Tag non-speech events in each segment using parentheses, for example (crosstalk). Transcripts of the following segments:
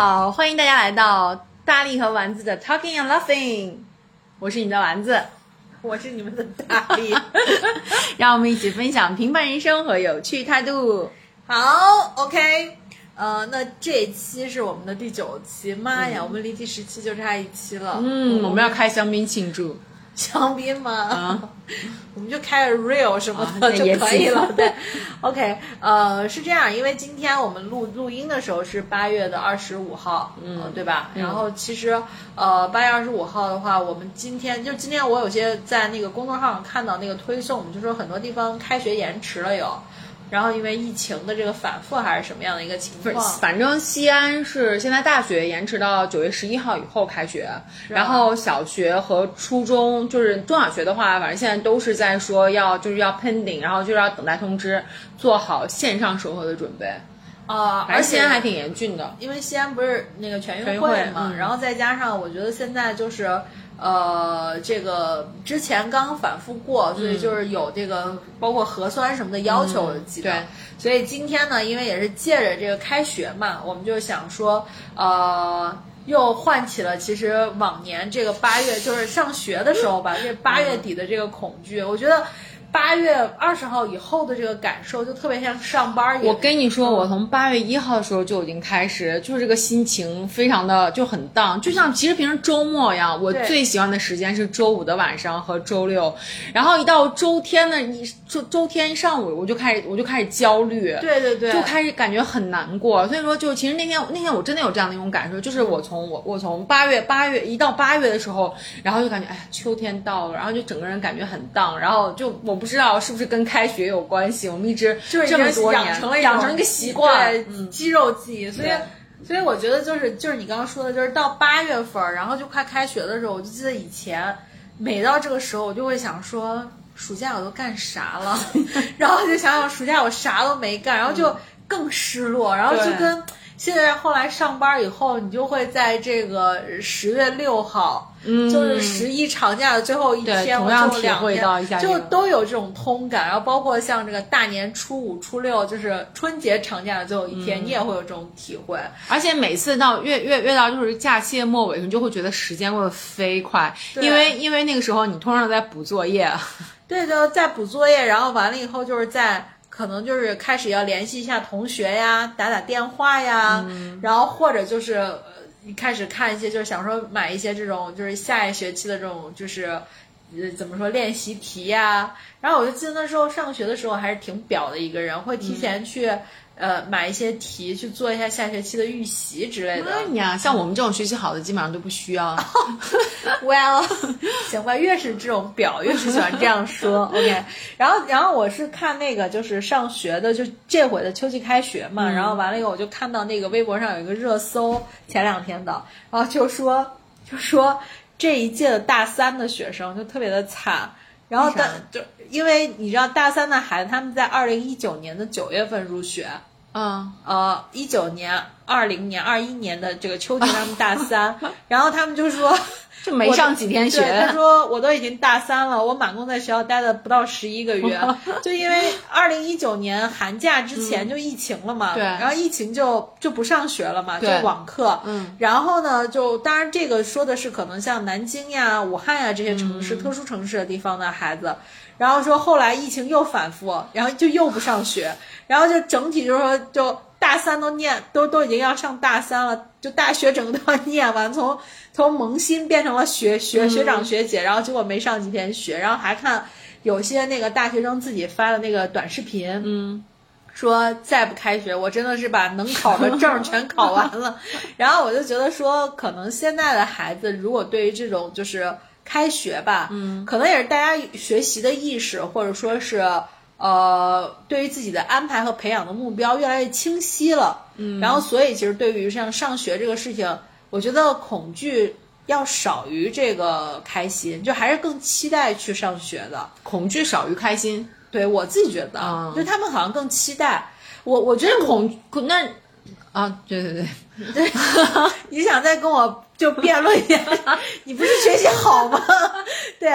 好，欢迎大家来到大力和丸子的 Talking and Laughing，我是你的丸子，我是你们的大力，(laughs) 让我们一起分享平凡人生和有趣态度。好，OK，呃，那这一期是我们的第九期，妈呀，我们离第十期就差一期了，嗯，我们要开香槟庆祝。香槟吗？啊，(laughs) 我们就开个 real 什么啊的就可以了。对，(laughs) OK，呃，是这样，因为今天我们录录音的时候是八月的二十五号，嗯、对吧？然后其实呃，八月二十五号的话，我们今天就今天我有些在那个公众号上看到那个推送，就说很多地方开学延迟了有。然后因为疫情的这个反复还是什么样的一个情，况？反正西安是现在大学延迟到九月十一号以后开学，然后小学和初中就是中小学的话，反正现在都是在说要就是要 pending，然后就是要等待通知，做好线上授课的准备。啊、而且西安还挺严峻的。因为西安不是那个全运会会嘛，嗯然后再加上我觉得现在就是呃，这个之前刚反复过，所以就是有这个包括核酸什么的要求。对所以今天呢，因为也是借着这个开学嘛，我们就想说，呃。又唤起了其实往年这个八月就是上学的时候吧，这八月底的这个恐惧，我觉得八月二十号以后的这个感受就特别像上班一样。我跟你说，我从八月一号的时候就已经开始，就是这个心情非常的就很荡，就像其实平时周末一样，我最喜欢的时间是周五的晚上和周六，然后一到周天呢一周周天上午，我就开始我就开始焦虑，对对对，就开始感觉很难过，所以说就其实那天那天我真的有这样的一种感受，就是我从我我从八月八月一到八月的时候，然后就感觉哎呀秋天到了，然后就整个人感觉很荡，然后就我不知道是不是跟开学有关系，我们一直就是已这么经多年养成了养成一个习惯，对，嗯，肌肉记忆，所以。所以我觉得就是就是你刚刚说的，就是到八月份儿，然后就快开学的时候，我就记得以前每到这个时候，我就会想说，暑假我都干啥了？(laughs) 然后就想想暑假我啥都没干，然后就更失落，然后就跟现在后来上班以后，你就会在这个十月六号，嗯就是十一长假的最后一天，我同样体会到一下这就都有这种通感。然后包括像这个大年初五、初六，就是春节长假的最后一嗯天，你也会有这种体会。而且每次到越越越到就是假期的末尾，你就会觉得时间过得飞快，因为因为那个时候你通常在补作业，对就，在补作业，然后完了以后就是在。可能就是开始要联系一下同学呀，打打电话呀，嗯然后或者就是开始看一些，就是想说买一些这种就是下一学期的这种就是呃怎么说练习题呀。然后我就记得那时候上学的时候还是挺表的一个人，会提前去、呃买一些题去做一下下学期的预习之类的。哎呀，像我们这种学习好的，基本上都不需要。(laughs) Well，行吧，越是这种表，越是喜欢这样说。(laughs) OK，然后然后我是看那个就是上学的，就这回的秋季开学嘛，然后完了以后我就看到那个微博上有一个热搜，前两天的，然后就说 (laughs) 就说这一届的大三的学生就特别的惨。然后但就因为你知道大三的孩子他们在二零一九年的九月份入学，嗯，呃，一九年、二零年、二一年的这个秋天他们大三，(laughs) 然后他们就说 (laughs) 就没上几天学，他说我都已经大三了，我满共在学校待了不到十一个月，就因为二零一九年寒假之前就疫情了嘛，对然后疫情就就不上学了嘛，就网课，嗯，然后呢，就当然这个说的是可能像南京呀、武汉呀这些城市、特殊城市的地方的孩子。然后说后来疫情又反复，然后就又不上学，然后就整体就是说就大三都念都都已经要上大三了，就大学整个都要念完，(laughs) 从从萌新变成了学学学长学姐，然后结果没上几天学，然后还看有些那个大学生自己发的那个短视频，嗯，说再不开学，我真的是把能考的证全考完了。(laughs) 然后我就觉得说，可能现在的孩子如果对于这种就是开学吧，嗯，可能也是大家学习的意识，或者说是呃，对于自己的安排和培养的目标越来越清晰了。嗯，然后所以其实对于像上学这个事情，我觉得恐惧要少于这个开心，就还是更期待去上学的。恐惧少于开心。对我自己觉得，嗯就他们好像更期待。我我觉得恐恐那啊，对对对，对，(laughs) 你想再跟我就辩论一下，(laughs) 你不是学习好吗？(laughs) 对，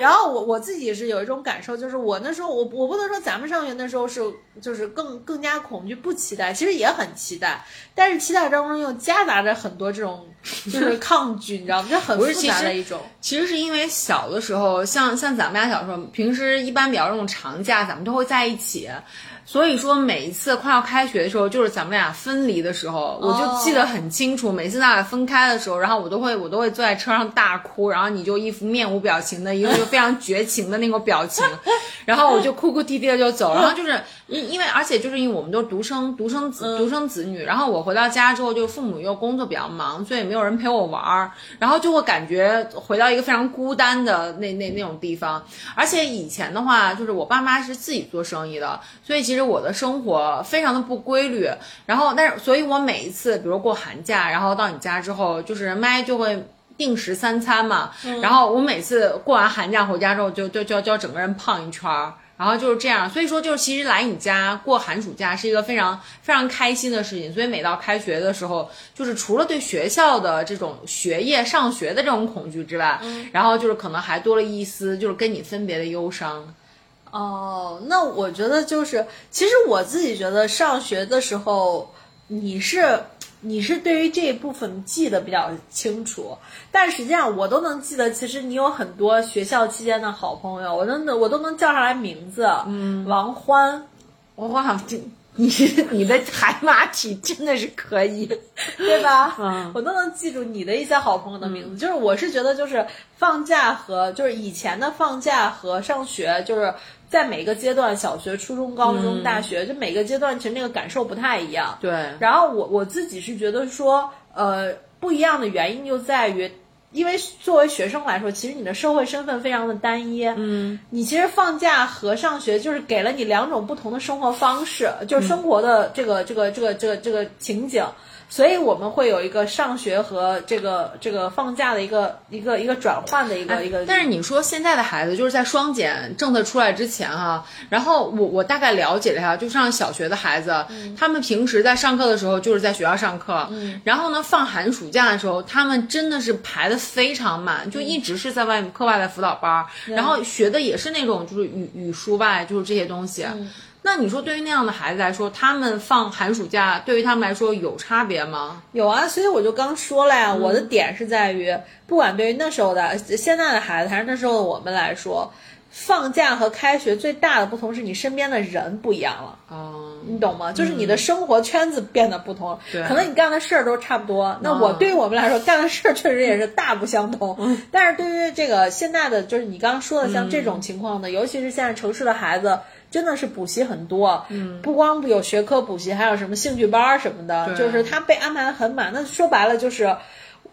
然后我我自己是有一种感受，就是我那时候我我不能说咱们上学那时候是就是更更加恐惧不期待，其实也很期待，但是期待当中又夹杂着很多这种就是抗拒，你知道吗？(laughs) 就很复杂的一种。其实是因为小的时候，像像咱们家小时候，平时一般比较这种长假，咱们都会在一起。所以说，每一次快要开学的时候，就是咱们俩分离的时候，我就记得很清楚。每次咱俩分开的时候，然后我都会我都会坐在车上大哭，然后你就一副面无表情的一个就非常绝情的那种表情，(laughs) 然后我就哭哭啼啼的就走。然后就是因因为而且就是因为我们都是独生独生子独生子女，然后我回到家之后，就父母又工作比较忙，所以没有人陪我玩儿，然后就会感觉回到一个非常孤单的那那那种地方。而且以前的话，就是我爸妈是自己做生意的，所以其实我的生活非常的不规律。然后，但是，所以我每一次，比如过寒假，然后到你家之后，就是麦就会定时三餐嘛。然后我每次过完寒假回家之后，就就就就要整个人胖一圈儿。然后就是这样，所以说就是其实来你家过寒暑假是一个非常非常开心的事情。所以每到开学的时候，就是除了对学校的这种学业上学的这种恐惧之外，然后就是可能还多了一丝就是跟你分别的忧伤。哦，那我觉得就是，其实我自己觉得上学的时候，你是你是对于这一部分记得比较清楚，但实际上我都能记得，其实你有很多学校期间的好朋友，我真的我都能叫上来名字，嗯，王欢，哇，这你你的海马体真的是可以，(laughs) 对吧？(laughs) 嗯，我都能记住你的一些好朋友的名字。就是我是觉得，就是放假和就是以前的放假和上学，就是在每个阶段，小学、初中、高中、大学，就每个阶段其实那个感受不太一样。对，然后我我自己是觉得说，呃，不一样的原因就在于。因为作为学生来说，其实你的社会身份非常的单一。嗯，你其实放假和上学就是给了你两种不同的生活方式，就是生活的这个这个这个这个这个情景。所以我们会有一个上学和这个这个放假的一个一个一个转换的一个一个。但是你说现在的孩子就是在双减政策出来之前哈，然后我我大概了解了一下，就上小学的孩子，他们平时在上课的时候就是在学校上课，然后呢放寒暑假的时候，他们真的是排的非常满，就一直是在外面课外的辅导班，然后学的也是那种就是语语数外就是这些东西。那你说，对于那样的孩子来说，他们放寒暑假，对于他们来说有差别吗？有啊，所以我就刚说了呀，我的点是在于，不管对于那时候的、现在的孩子，还是那时候的我们来说，放假和开学最大的不同是你身边的人不一样了。哦，你懂吗？就是你的生活圈子变得不同可能你干的事儿都差不多。那我对于我们来说，干的事儿确实也是大不相同。(laughs) 但是对于这个现在的，就是你刚刚说的像这种情况的，尤其是现在城市的孩子。真的是补习很多，嗯，不光有学科补习，还有什么兴趣班儿什么的，就是他被安排的很满。那说白了就是，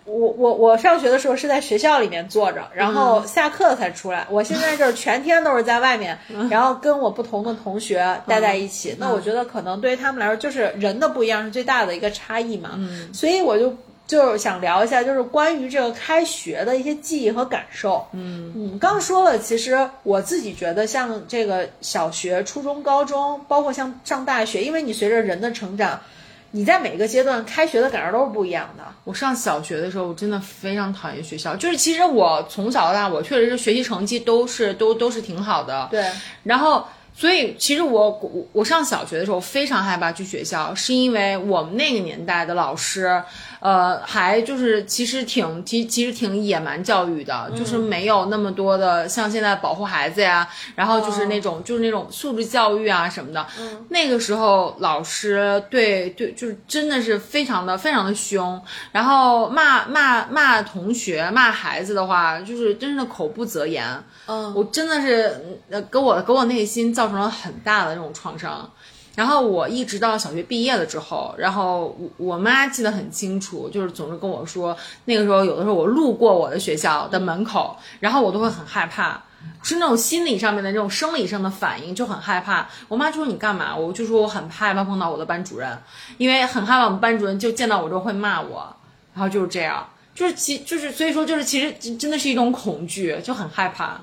我我我上学的时候是在学校里面坐着，然后下课才出来。我现在就是全天都是在外面，然后跟我不同的同学待在一起。那我觉得可能对于他们来说，就是人的不一样是最大的一个差异嘛。嗯，所以我就。就是想聊一下，就是关于这个开学的一些记忆和感受。嗯嗯，刚说了，其实我自己觉得，像这个小学、初中、高中，包括像上大学，因为你随着人的成长，你在每个阶段开学的感受都是不一样的。我上小学的时候，我真的非常讨厌学校。就是其实我从小到大，我确实是学习成绩都是都都是挺好的。对，然后，所以其实我我我上小学的时候非常害怕去学校，是因为我们那个年代的老师，呃，还就是其实挺其其实挺野蛮教育的，就是没有那么多的像现在保护孩子呀，然后就是那种、就是那种素质教育啊什么的。嗯，那个时候老师对对就是真的是非常的非常的凶，然后骂骂骂同学骂孩子的话，就是真的口不择言。嗯，我真的是呃，给我给我内心造成了很大的那种创伤。然后我一直到小学毕业了之后，然后我我妈记得很清楚，就是总是跟我说，那个时候有的时候我路过我的学校的门口，然后我都会很害怕，是那种心理上面的那种生理上的反应，就很害怕。我妈就说你干嘛？我就说我很害怕。碰到我的班主任，因为很害怕。我们班主任就见到我之后会骂我，然后就是这样，就是其就是所以说就是其实真的是一种恐惧，就很害怕。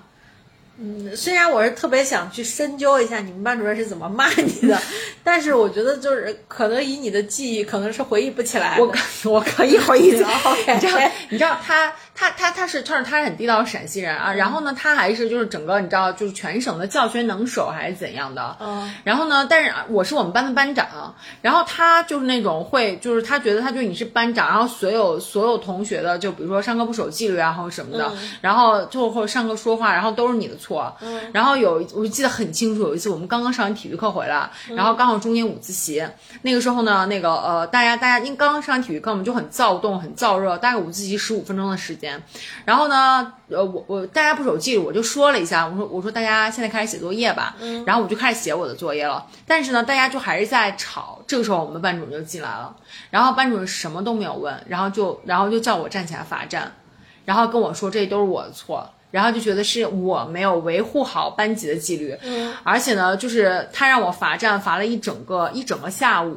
嗯，虽然我是特别想去深究一下你们班主任是怎么骂你的，(laughs) 但是我觉得就是可能以你的记忆，可能是回忆不起来的。我可我可以回忆起来 (laughs) 你知道，你知道他他他他是他是他是很地道的陕西人啊，然后呢，他还是就是整个你知道就是全省的教学能手还是怎样的，嗯，然后呢，但是我是我们班的班长，然后他就是那种会就是他觉得他就是你是班长，然后所有所有同学的就比如说上课不守纪律啊或者什么的，然后就或者上课说话，然后都是你的错，嗯，然后有我记得很清楚，有一次我们刚刚上完体育课回来，然后刚好中间午自习，那个时候呢，那个呃，大家大家因为刚刚上完体育课，我们就很躁动，很燥热，大概午自习十五分钟的时间，然后呢，呃，我我大家不守纪律，我就说了一下，我说我说大家现在开始写作业吧，然后我就开始写我的作业了，但是呢，大家就还是在吵，这个时候我们班主任就进来了，然后班主任什么都没有问，然后就然后就叫我站起来罚站，然后跟我说这都是我的错。然后就觉得是我没有维护好班级的纪律，嗯而且呢，就是他让我罚站，罚了一整个一整个下午，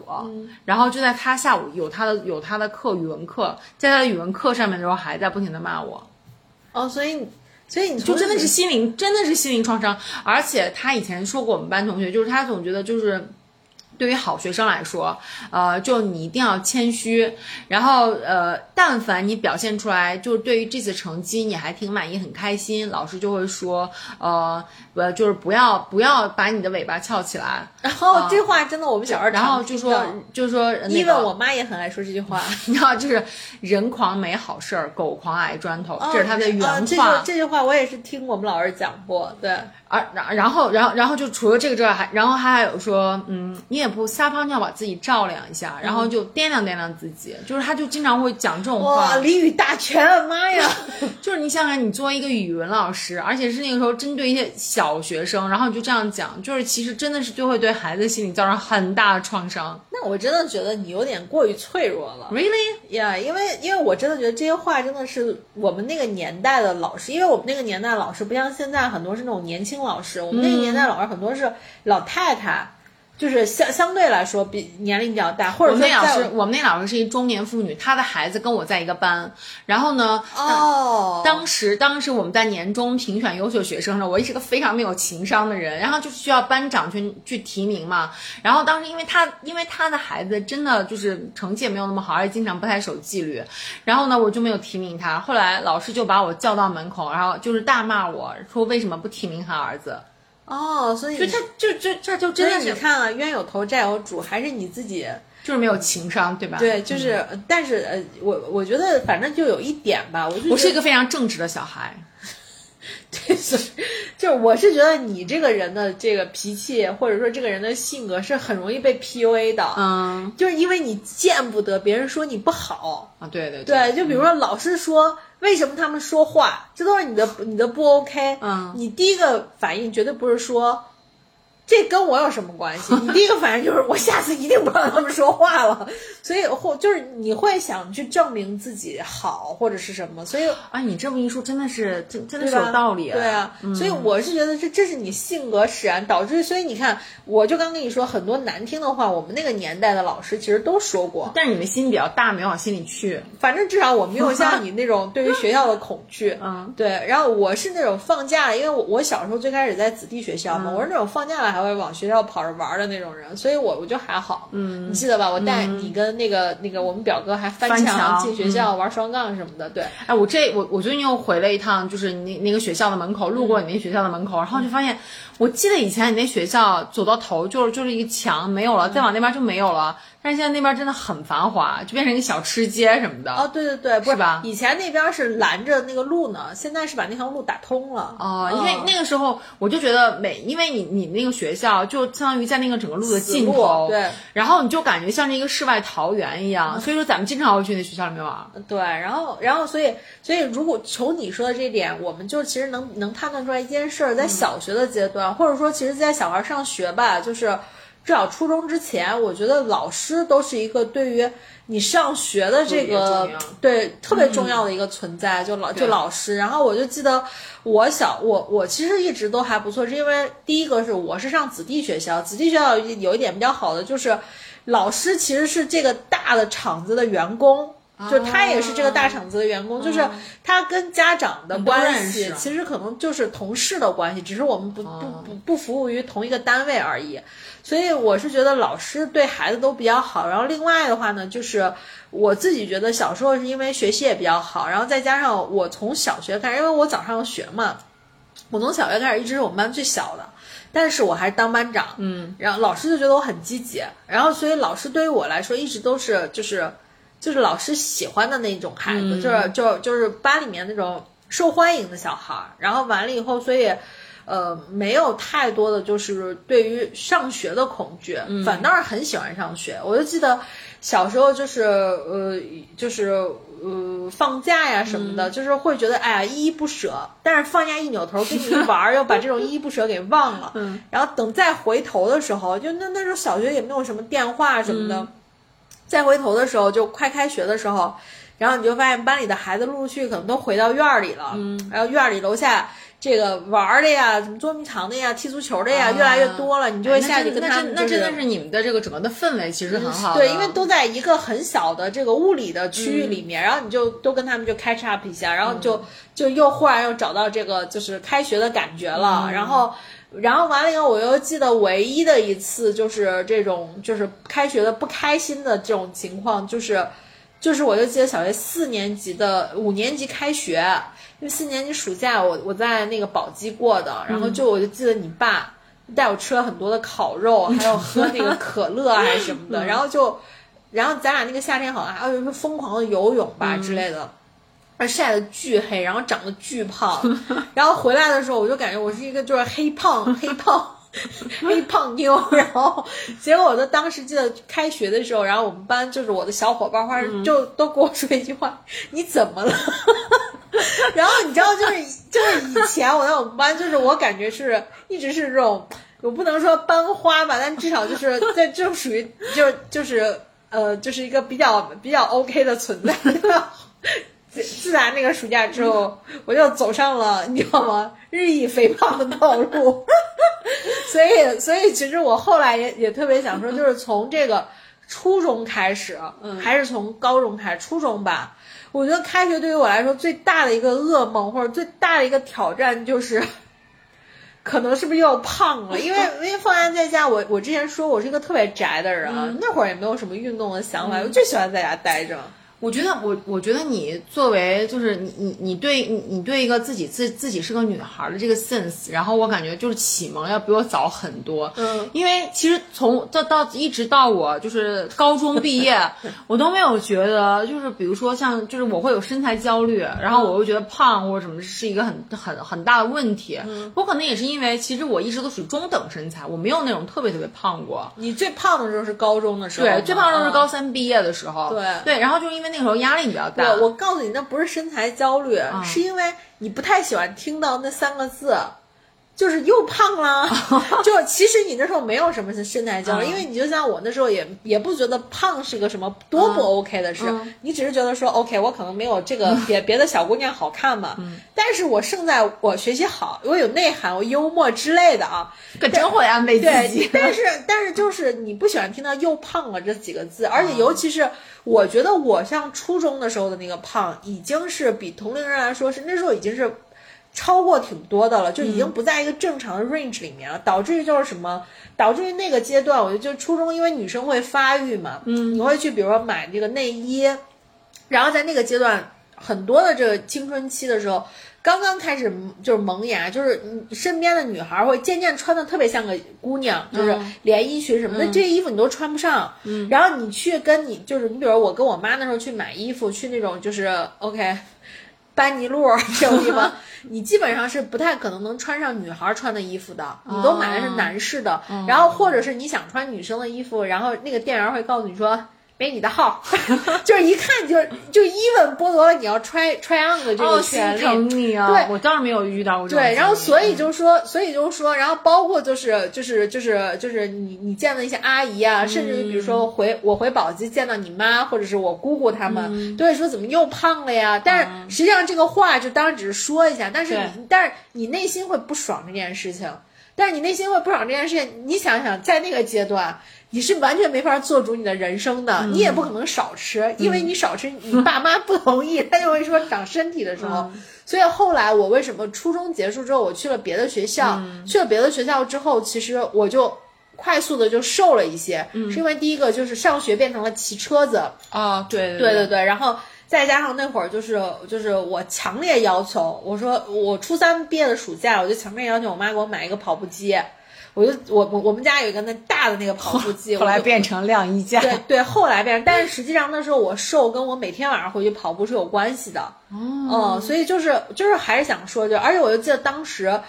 然后就在他下午有他的有他的课语文课，在他的语文课上面的时候还在不停的骂我，哦，所以所以你就真的是心灵真的是心灵创伤，而且他以前说过我们班同学，就是他总觉得就是。对于好学生来说，呃，就你一定要谦虚，然后呃，但凡你表现出来，就是对于这次成绩你还挺满意、很开心，老师就会说，呃，呃，就是不要不要把你的尾巴翘起来，然后这话真的我们小时候然后就说就说那因为我妈也很爱说这句话，(laughs) 你知道，就是人狂没好事儿，狗狂挨砖头，这是他的原话。句这句话我也是听我们老师讲过，对，而然然后然后然后就除了这个之外，还然后他还有说，嗯，你也不撒泡尿把自己照亮一下，然后就掂量掂量自己，就是他就经常会讲这种哇，话。俚语大全，妈呀！(laughs) 就是你想想，你作为一个语文老师，而且是那个时候针对一些小学生，然后你就这样讲，就是其实真的是就会对孩子心理造成很大的创伤。那我真的觉得你有点过于脆弱了。Really？呀因为因为我真的觉得这些话真的是我们那个年代的老师，因为我们那个年代老师不像现在很多是那种年轻老师，我们那个年代老师很多是老太太，就是相相对来说比年龄比较大，或者说在们那老师，我们那老师是一中年妇女，她的孩子跟我在一个班，然后呢，哦，当时当时我们在年终评选优秀学生的时候，我也是个非常没有情商的人，然后就是需要班长去去提名嘛。然后当时因为他因为他的孩子真的就是成绩也没有那么好，而且经常不太守纪律，然后呢我就没有提名他。后来老师就把我叫到门口，然后就是大骂我说为什么不提名他儿子？哦，所以就他就这这就真真的是你看啊，冤有头债有主，还是你自己就是没有情商，对吧？对，就是，但是呃，我我觉得反正就有一点吧，我就。我是一个非常正直的小孩。(laughs) 就是我是觉得你这个人的这个脾气，或者说这个人的性格是很容易被 PUA 的，嗯就是因为你见不得别人说你不好。啊，对对对，就比如说老师说、为什么他们说话，这都是你的你的不 OK。嗯你第一个反应绝对不是说。这跟我有什么关系？(laughs) 你第一个反应就是我下次一定不让他们说话了，所以或就是你会想去证明自己好或者是什么，所以啊，你这么一说，真的是真真的是有道理。对啊，所以我是觉得这这是你性格使然，导致所以你看，我就刚跟你说很多难听的话，我们那个年代的老师其实都说过。但是你们心比较大，没往心里去。反正至少我没有像你那种 (laughs) 对于学校的恐惧。嗯，对，然后我是那种放假了，因为我我小时候最开始在子弟学校嗯嘛，我是那种放假了还会往学校跑着玩的那种人，所以我我就还好。嗯，你记得吧？我带你跟那个、那个我们表哥还翻翻墙进学校玩双杠什么的。对，哎，我这我我最近又回了一趟，就是你那那个学校的门口，路过你那学校的门口，然后就发现，我记得以前你那学校走到头就是就是一个墙没有了，再往那边就没有了。但是现在那边真的很繁华，就变成一个小吃街什么的。哦，对对对，不是吧以前那边是拦着那个路呢，现在是把那条路打通了。哦，因为那个时候我就觉得每，因为你你那个学校就相当于在那个整个路的尽头，对，然后你就感觉像是一个世外桃源一样，所以说咱们经常会去那学校里面玩。对，然后，然后，所以，所以，如果从你说的这点，我们就其实能能判断出来一件事儿，在小学的阶段，或者说，其实，在小孩上学吧，就是至少初中之前，我觉得老师都是一个对于你上学的这个对特别重要的一个存在，就老就老师。然后我就记得我小我我其实一直都还不错，是因为第一个是我是上子弟学校，子弟学校有一点比较好的就是，老师其实是这个大的厂子的员工。就他也是这个大厂子的员工，就是他跟家长的关系其实可能就是同事的关系，只是我们不不不不服务于同一个单位而已。所以我是觉得老师对孩子都比较好，然后另外的话呢，就是我自己觉得小时候是因为学习也比较好，然后再加上我从小学开始，因为我早上学嘛，我从小学开始一直是我们班最小的，但是我还是当班长，嗯，然后老师就觉得我很积极，然后所以老师对于我来说一直都是就是就是老师喜欢的那种孩子，嗯就是就就是班里面那种受欢迎的小孩儿，然后完了以后，所以。呃，没有太多的就是对于上学的恐惧，嗯反倒是很喜欢上学。我就记得小时候就是呃，就是呃放假呀什么嗯的，就是会觉得哎呀依依不舍，但是放假一扭头跟你一玩儿，又把这种依依不舍给忘了。(laughs) 嗯，然后等再回头的时候，就那那时候小学也没有什么电话什么的，嗯再回头的时候就快开学的时候，然后你就发现班里的孩子陆陆续续可能都回到院儿里了，嗯，然后院儿里楼下。这个玩儿的呀，什么捉迷藏的呀，踢足球的呀，啊越来越多了，你就会下去跟那他们、就是。真那真的是你们的这个整个的氛围其实很好的，对，因为都在一个很小的这个物理的区域里面，然后你就都跟他们就 catch up 一下，然后就、就又忽然又找到这个就是开学的感觉了，然后。然后完了以后，我又记得唯一的一次就是这种就是开学的不开心的这种情况，就是就是我就记得小学四年级的五年级开学，因为四年级暑假我我在那个宝鸡过的，然后就我就记得你爸带我吃了很多的烤肉，还有喝那个可乐还是什么的，然后就然后咱俩那个夏天好像还有什么疯狂的游泳吧之类的。而晒得巨黑，然后长得巨胖，然后回来的时候我就感觉我是一个就是黑胖黑胖 (laughs) 黑胖妞，然后结果我就当时记得开学的时候，然后我们班就是我的小伙伴花就都跟我说一句话：“你怎么了？” (laughs) 然后你知道，就是就是以前我在我们班，就是我感觉是一直是这种，我不能说班花吧，但至少就是在这种属于就就是呃就是一个比较比较 OK 的存在。(laughs) 自自打那个暑假之后，我就走上了你知道吗？日益肥胖的道路。(laughs) 所以，所以其实我后来也也特别想说，就是从这个初中开始，还是从高中开始，初中吧。我觉得开学对于我来说最大的一个噩梦，或者最大的一个挑战就是。可能是不是又要胖了？因为因为放假在家，我我之前说我是一个特别宅的人，啊，那会儿也没有什么运动的想法，我就喜欢在家待着。我觉得我我觉得你作为就是你你你对你你对一个自己自自己是个女孩的这个 sense，然后我感觉就是启蒙要比我早很多。嗯，因为其实从到到一直到我就是高中毕业，我都没有觉得就是比如说像就是我会有身材焦虑，然后我又觉得胖或者什么是一个很 (laughs) 很很大的问题。嗯我可能也是因为其实我一直都属于中等身材，我没有那种特别特别胖过。你最胖的时候是高中的时候，对，最胖的时候是嗯高三毕业的时候。对对，然后就是因为那个时候压力比较大。我我告诉你，那不是身材焦虑，嗯是因为你不太喜欢听到那三个字，就是又胖了。(laughs) 就其实你那时候没有什么身材焦虑，嗯因为你就像我那时候也也不觉得胖是个什么多不 OK 的事，嗯你只是觉得说 OK，我可能没有这个别别的小姑娘好看嘛。但是我胜在我学习好，我有内涵，我幽默之类的啊。可真会安慰自己对，。但是但是就是你不喜欢听到“又胖了”这几个字，而且尤其是我觉得我像初中的时候的那个胖，已经是比同龄人来说是那时候已经是超过挺多的了，就已经不在一个正常的 range 里面了，导致于就是什么，导致于那个阶段，我觉得就初中，因为女生会发育嘛，嗯，你会去比如说买这个内衣，然后在那个阶段，很多的这个青春期的时候。刚刚开始就是萌芽，就是你身边的女孩会渐渐穿的特别像个姑娘，就是连衣裙什么的，这些衣服你都穿不上。嗯，然后你去跟你就是你比如我跟我妈那时候去买衣服，去那种就是 OK，班尼路这种地方，你基本上是不太可能能穿上女孩穿的衣服的，你都买的是男士的。然后或者是你想穿女生的衣服，然后那个店员会告诉你说。没你的号，(laughs) 就是一看就就 even 剥夺了你要 try try on 的这个哦，心权利。疼你啊！对我倒是没有遇到过这种。对，然后所以就是说，所以就是说，然后包括就是就是就是就是你你见的一些阿姨啊，甚至于比如说回我回宝鸡见到你妈或者是我姑姑他们，都会说怎么又胖了呀？但是实际上这个话就当然只是说一下，但是你但是你内心会不爽这件事情。但是你内心会不爽这件事情。你想想，在那个阶段，你是完全没法做主你的人生的，你也不可能少吃，因为你少吃，你爸妈不同意，他就会说长身体的时候。所以后来我为什么初中结束之后，我去了别的学校，去了别的学校之后，其实我就快速的就瘦了一些，是因为第一个就是上学变成了骑车子，啊，对。对对对，然后再加上那会儿就是就是我强烈要求，我说我初三毕业的暑假，我就强烈要求我妈给我买一个跑步机，我就我我我们家有一个那大的那个跑步机，(laughs) 后来变成晾衣架。对对，后来变成，但是实际上那时候我瘦跟我每天晚上回去跑步是有关系的，哦，嗯，所以就是就是还是想说，就而且我就记得当时。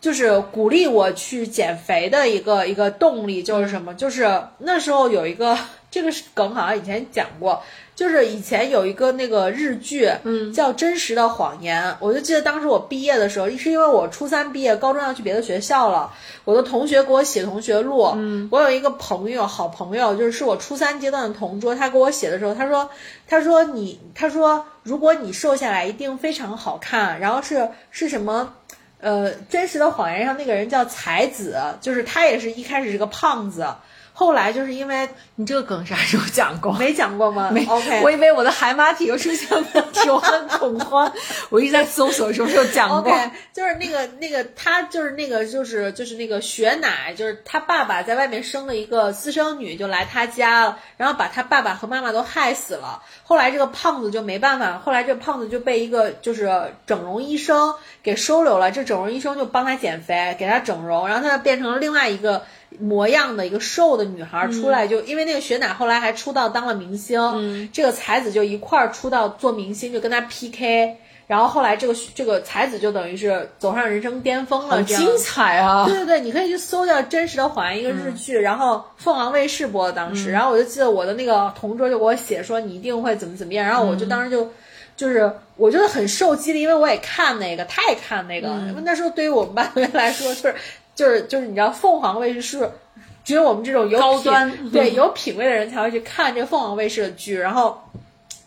就是鼓励我去减肥的一个一个动力就是什么？就是那时候有一个这个梗，好像以前讲过，就是以前有一个那个日剧，嗯，叫《真实的谎言》。我就记得当时我毕业的时候，是因为我初三毕业，高中要去别的学校了，我的同学给我写同学录。嗯，我有一个朋友，好朋友，就是是我初三阶段的同桌，他给我写的时候，他说，他说你，他说如果你瘦下来，一定非常好看。然后是是什么？呃，真实的谎言上那个人叫才子，就是他也是一开始是个胖子，后来就是因为你这个梗啥时候讲过？没讲过吗？没。OK，我以为我的海马体又出现问题，我很恐慌。我一直在搜索什么时候讲过。OK，就是那个那个他就是那个就是就是那个雪乃，就是他爸爸在外面生了一个私生女，就来他家了，然后把他爸爸和妈妈都害死了。后来这个胖子就没办法，后来这个胖子就被一个就是整容医生给收留了，这整容医生就帮他减肥，给他整容，然后他就变成了另外一个模样的一个瘦的女孩出来，就因为那个雪乃后来还出道当了明星，这个才子就一块儿出道做明星，就跟他 PK。然后后来这个这个才子就等于是走上人生巅峰了，好这样精彩啊！对对对，你可以去搜叫《真实的谎言》一个日剧，然后凤凰卫视播的当时，然后我就记得我的那个同桌就给我写说你一定会怎么怎么样，然后我就当时就。就是我觉得很受激励，因为我也看那个，他也看那个。那时候对于我们班同学来说，就是就是就是你知道，凤凰卫视是只有我们这种有品高端 (laughs) 对有品位的人才会去看这个凤凰卫视的剧，然后。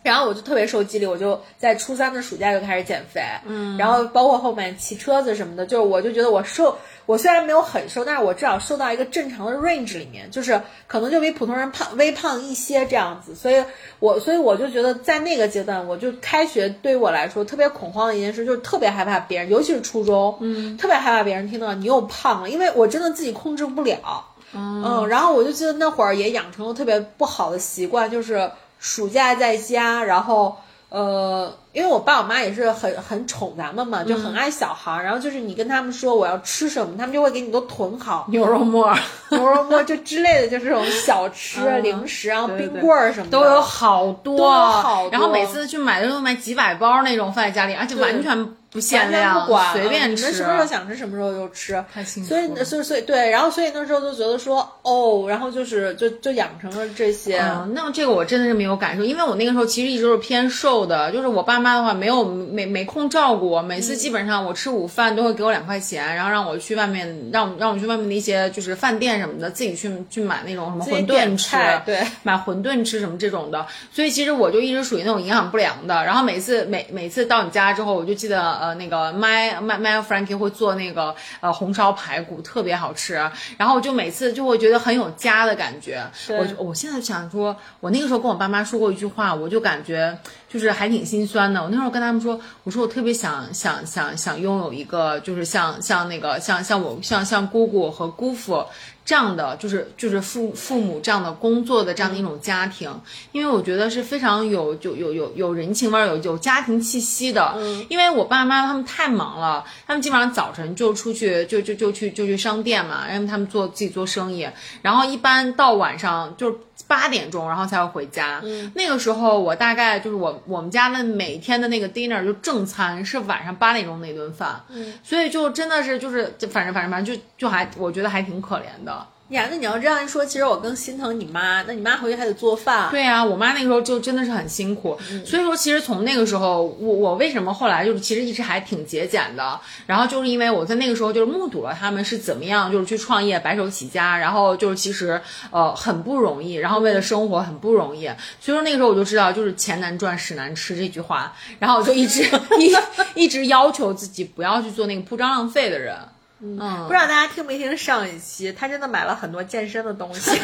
然后我就特别受激励，我就在初三的暑假就开始减肥，嗯，然后包括后面骑车子什么的，就是我就觉得我瘦，我虽然没有很瘦，但是我至少瘦到一个正常的 range 里面，就是可能就比普通人胖微胖一些这样子，所以我所以我就觉得在那个阶段，我就开学对于我来说特别恐慌的一件事，就是特别害怕别人，尤其是初中，嗯，特别害怕别人听到你又胖了，因为我真的自己控制不了，嗯，然后我就记得那会儿也养成了特别不好的习惯，就是。暑假在家，然后呃，因为我爸我妈也是很很宠咱们嘛，就很爱小孩儿。然后就是你跟他们说我要吃什么，他们就会给你都囤好。牛肉沫、(laughs) 牛肉沫就之类的，就是这种小吃、嗯。零食，然后冰棍儿什么的。都有好多，好多。然后每次去买的时候买几百包那种放在家里，而且完全不限量，不管随便吃。你们什么时候想吃什么时候就吃。太幸福所以了，所以所以对，然后所以那时候就觉得说哦，然后就是就就养成了这些。嗯，那这个我真的是没有感受，因为我那个时候其实一直都是偏瘦的，就是我爸妈的话没有没没空照顾我，每次基本上我吃午饭都会给我两块钱，然后让我去外面让我让我去外面的一些就是饭店什么的自己去去买那种什么馄饨吃，对，买馄饨吃什么这种的，所以其实我就一直属于那种营养不良的。然后每次每每次到你家之后，我就记得呃那个 my my Frankie 会做那个呃红烧排骨，特别好吃。然后我就每次就会觉得很有家的感觉。我就我现在想说，我那个时候跟我爸妈说过一句话，我就感觉就是还挺心酸的。我那时候跟他们说，我说我特别想想想想拥有一个，就是像像那个像像我像像姑姑和姑父。这样的就是就是父父母这样的工作的这样的一种家庭，因为我觉得是非常有有有有有人情味儿、有有家庭气息的。嗯，因为我爸妈他们太忙了，他们基本上早晨就出去就就就去就去商店嘛，因为他们做自己做生意，然后一般到晚上就是八点钟，然后才会回家。嗯，那个时候我大概就是我我们家的每天的那个 dinner 就正餐是晚上八点钟那顿饭，嗯，所以就真的是就是就反正反正反正就就还我觉得还挺可怜的。呀，那你要这样一说，其实我更心疼你妈。那你妈回去还得做饭。对啊，我妈那个时候就真的是很辛苦，所以说其实从那个时候，我我为什么后来就是其实一直还挺节俭的，然后就是因为我在那个时候就是目睹了他们是怎么样就是去创业白手起家，然后就是其实呃很不容易，然后为了生活很不容易，所以说那个时候我就知道就是钱难赚屎难吃这句话，然后我就一直 (laughs) 一一直要求自己不要去做那个铺张浪费的人。嗯，不知道大家听没听上一期，他真的买了很多健身的东西。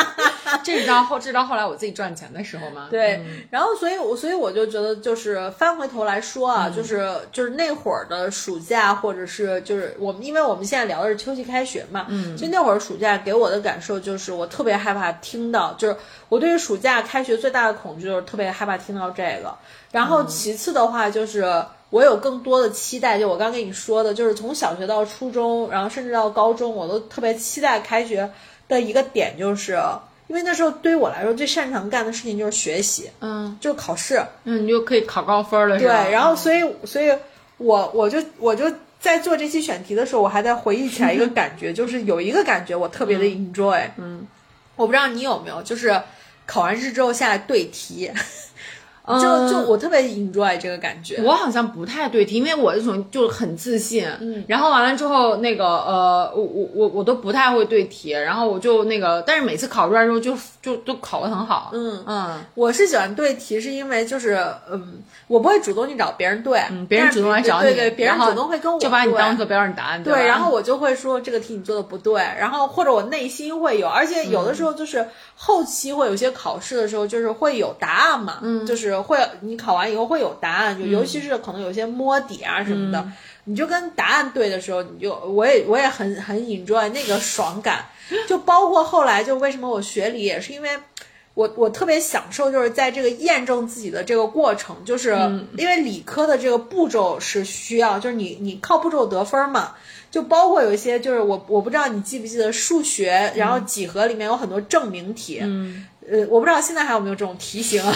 (laughs) 这是到后，这是到后来我自己赚钱的时候吗？对，然后所以，我所以我就觉得，就是翻回头来说啊，就是就是那会儿的暑假，或者是就是我们，因为我们现在聊的是秋季开学嘛，嗯，就那会儿暑假给我的感受就是，我特别害怕听到，就是我对于暑假开学最大的恐惧就是特别害怕听到这个。然后其次的话就是。我有更多的期待，就我刚跟你说的，就是从小学到初中，然后甚至到高中，我都特别期待开学的一个点，就是因为那时候对于我来说最擅长干的事情就是学习，嗯，就是考试，嗯，你就可以考高分了，对。然后，所以，所以我我就我就在做这期选题的时候，我还在回忆起来一个 (laughs) 感觉，就是有一个感觉我特别的 enjoy，嗯，我不知道你有没有，就是考完试之后下来对题。就就我特别 enjoy 这个感觉，我好像不太对题，因为我这种就很自信，嗯，然后完了之后那个呃，我我我我都不太会对题，然后我就那个，但是每次考出来之后就就都考得很好，嗯嗯，我是喜欢对题，是因为就是嗯，我不会主动去找别人对，嗯，别人主动来找你，对对，别人主动会跟我就把你当做标准答案，对，然后我就会说这个题你做的不对，然后或者我内心会有，而且有的时候就是后期会有些考试的时候就是会有答案嘛，嗯，就是会你考完。以后会有答案，就尤其是可能有些摸底啊什么的，你就跟答案对的时候，你就我也我也很很 enjoy 那个爽感，(laughs) 就包括后来就为什么我学理也是因为我我特别享受就是在这个验证自己的这个过程，就是因为理科的这个步骤是需要，就是你你靠步骤得分嘛，就包括有一些就是我我不知道你记不记得数学，然后几何里面有很多证明题，嗯，呃，我不知道现在还有没有这种题型。(laughs)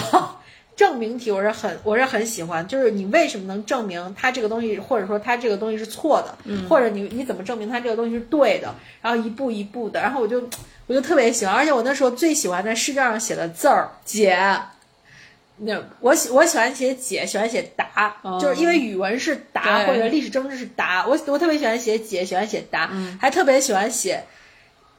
证明题我是很我是很喜欢，就是你为什么能证明它这个东西，或者说它这个东西是错的，或者你你怎么证明它这个东西是对的，然后一步一步的，然后我就我就特别喜欢，而且我那时候最喜欢在试卷上写的字儿解，那我喜我喜欢写解，喜欢写答，就是因为语文是答或者历史政治是答，我我特别喜欢写解，喜欢写答，还特别喜欢写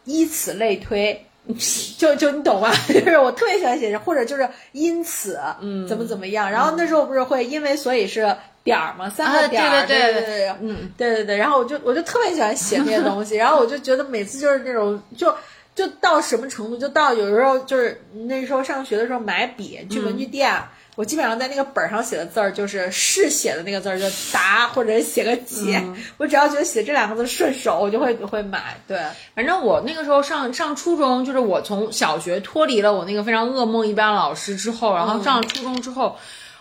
以此类推。(laughs) 就就你懂吗？(laughs) 就是我特别喜欢写，或者就是因此，嗯，怎么怎么样。然后那时候不是会因为所以是点儿吗？三个点儿，对对对对，嗯，对对对。然后我就我就特别喜欢写这些东西，然后我就觉得每次就是那种就就到什么程度，就到有时候就是那时候上学的时候买笔去文具店。我基本上在那个本上写的字儿，就是是写的那个字儿，就答或者写个解。我只要觉得写这两个字顺手，我就会会买。对，反正我那个时候上上初中，就是我从小学脱离了我那个非常噩梦一般的老师之后，然后上了初中之后。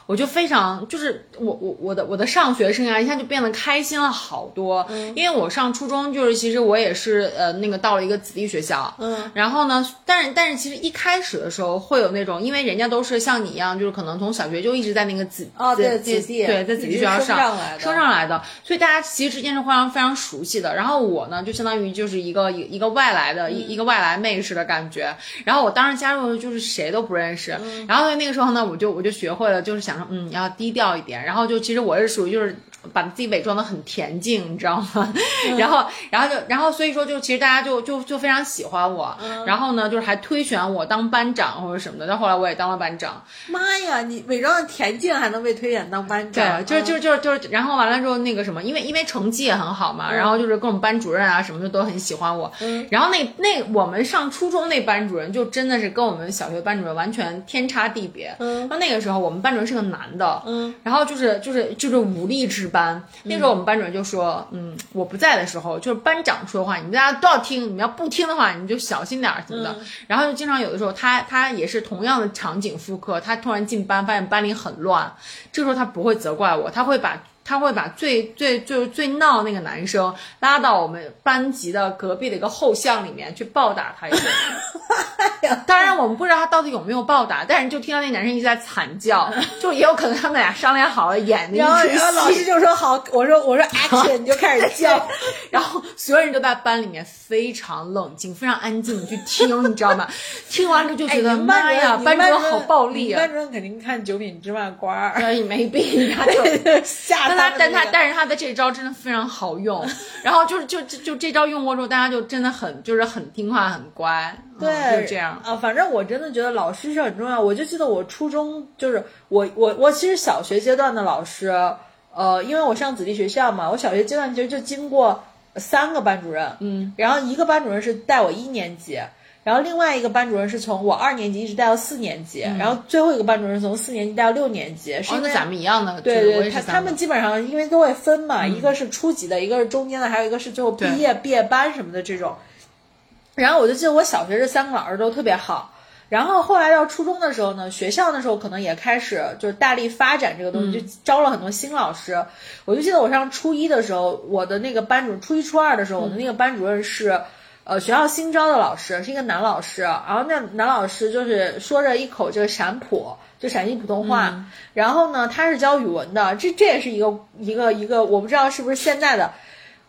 我就非常就是我我我的我的上学生涯一下就变得开心了好多，因为我上初中就是其实我也是呃那个到了一个子弟学校，嗯，然后呢，但是但是其实一开始的时候会有那种，因为人家都是像你一样，就是可能从小学就一直在那个子哦对子弟对在子弟学校上升上来的，所以大家其实之间是非常非常熟悉的。然后我呢就相当于就是一个一个外来的一一个外来妹似的感觉。然后我当时加入的就是谁都不认识，然后那个时候呢我就我就学会了就是想嗯要低调一点，然后就其实我是属于就是。把自己伪装的很恬静，你知道吗？然后，然后就，然后所以说，就其实大家就就就非常喜欢我。然后呢，就是还推选我当班长或者什么的。但后来我也当了班长。妈呀，你伪装的恬静还能被推选当班长？对，就是就是就是就是，然后完了之后那个什么，因为因为成绩也很好嘛，然后就是各种班主任啊什么的都很喜欢我。然后那那我们上初中那班主任就真的是跟我们小学班主任完全天差地别。嗯。那那个时候我们班主任是个男的。嗯。然后就是就是就是武力值。班那时候我们班主任就说，嗯，我不在的时候，就是班长说的话，你们大家都要听，你们要不听的话，你就小心点儿什么的。然后就经常有的时候，他他也是同样的场景复刻，他突然进班发现班里很乱，这时候他不会责怪我，他会把。他会把最最就是最闹那个男生拉到我们班级的隔壁的一个后巷里面去暴打他一顿。(laughs) 当然，我们不知道他到底有没有暴打，但是就听到那男生一直在惨叫，(laughs) 就也有可能他们俩商量好了演的一出戏。然后老师就说好，我说 (laughs) 我说 action，你就开始叫，然后所有人都在班里面非常冷静、非常安静的去听，你知道吗？听完之后就觉得妈呀，班主任好暴力啊！班主任肯定看《九品芝麻官》，也没病，他就吓。他但他但是他的这招真的非常好用，(laughs) 然后就是就就就这招用过之后，大家就真的很就是很听话很乖，对，就这样啊。反正我真的觉得老师是很重要。我就记得我初中就是我我我其实小学阶段的老师，呃，因为我上子弟学校嘛，我小学阶段其实就经过三个班主任，嗯，然后一个班主任是带我一年级，然后另外一个班主任是从我二年级一直带到四年级，然后最后一个班主任从四年级带到六年级，是因为咱们一样的，对对，他他们基本上因为都会分嘛，一个是初级的，一个是中间的，还有一个是最后毕业毕业班什么的这种。然后我就记得我小学这三个老师都特别好，然后后来到初中的时候呢，学校那时候可能也开始就是大力发展这个东西，就招了很多新老师。我就记得我上初一的时候，我的那个班主初一初二的时候，我的那个班主任是。呃，学校新招的老师是一个男老师，然后那男老师就是说着一口这个陕普，就陕西普通话，然后呢，他是教语文的，这这也是一个一个一个，我不知道是不是现在的。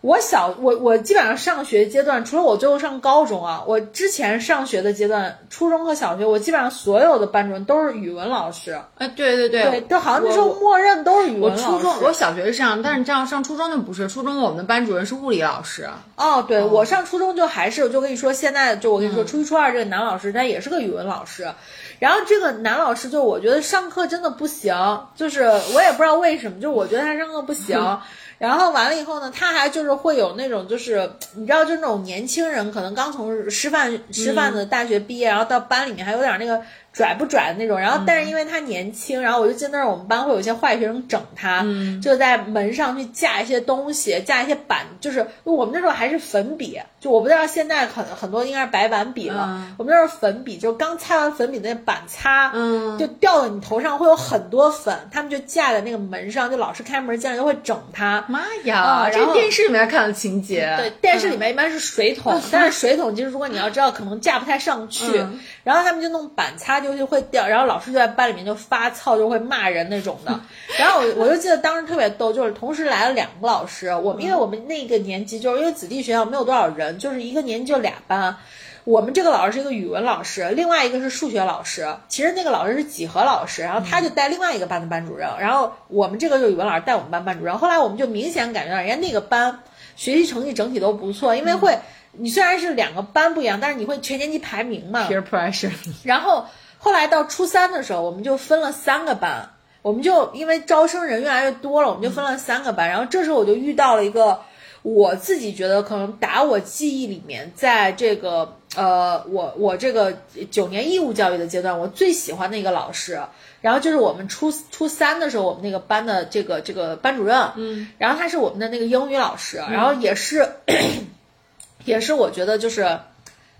我小我我基本上上学阶段，除了我最后上高中啊，我之前上学的阶段，初中和小学，我基本上所有的班主任都是语文老师，哎，对对对。对，都好像那时候默认都是语文老师。初中我小学是这样，但是这样上初中就不是，初中我们的班主任是物理老师，哦，对，我上初中就还是，我就跟你说，现在就我跟你说，嗯。初一初二这个男老师他也是个语文老师，然后这个男老师就我觉得上课真的不行，就是我也不知道为什么，就我觉得他上课不行。(laughs) 然后完了以后呢，他还就是会有那种就是你知道，就那种年轻人可能刚从师范师范的大学毕业，然后到班里面还有点那个拽不拽的那种。然后但是因为他年轻，然后我就记得那儿我们班会有一些坏学生整他，就在门上去架一些东西，架一些板，就是我们那时候还是粉笔，就我不知道现在很很多应该是白板笔了，嗯我们那时候粉笔，就刚擦完粉笔那板擦，嗯就掉到你头上会有很多粉，他们就架在那个门上，就老师开门进来就会整他。妈呀，啊这是电视里面看的情节。对，电视里面一般是水桶，但是水桶其实如果你要知道，可能架不太上去。嗯然后他们就弄板擦，就就会掉，然后老师就在班里面就发操，就会骂人那种的。(laughs) 然后我我就记得当时特别逗，就是同时来了两个老师，我们因为我们那个年级就是因为子弟学校没有多少人，就是一个年级就俩班。我们这个老师是一个语文老师，另外一个是数学老师。其实那个老师是几何老师，然后他就带另外一个班的班主任，然后我们这个就是语文老师带我们班班主任。后来我们就明显感觉到人家那个班学习成绩整体都不错，因为会、你虽然是两个班不一样，但是你会全年级排名嘛。，peer pressure，然后后来到初三的时候，我们就分了三个班，我们就因为招生人越来越多了，我们就分了三个班。然后这时候我就遇到了一个我自己觉得可能打我记忆里面，在这个呃我我这个九年义务教育的阶段，我最喜欢的一个老师。然后就是我们初初三的时候，我们那个班的这个这个班主任，嗯，然后他是我们的那个英语老师，然后也是 (coughs) 也是我觉得就是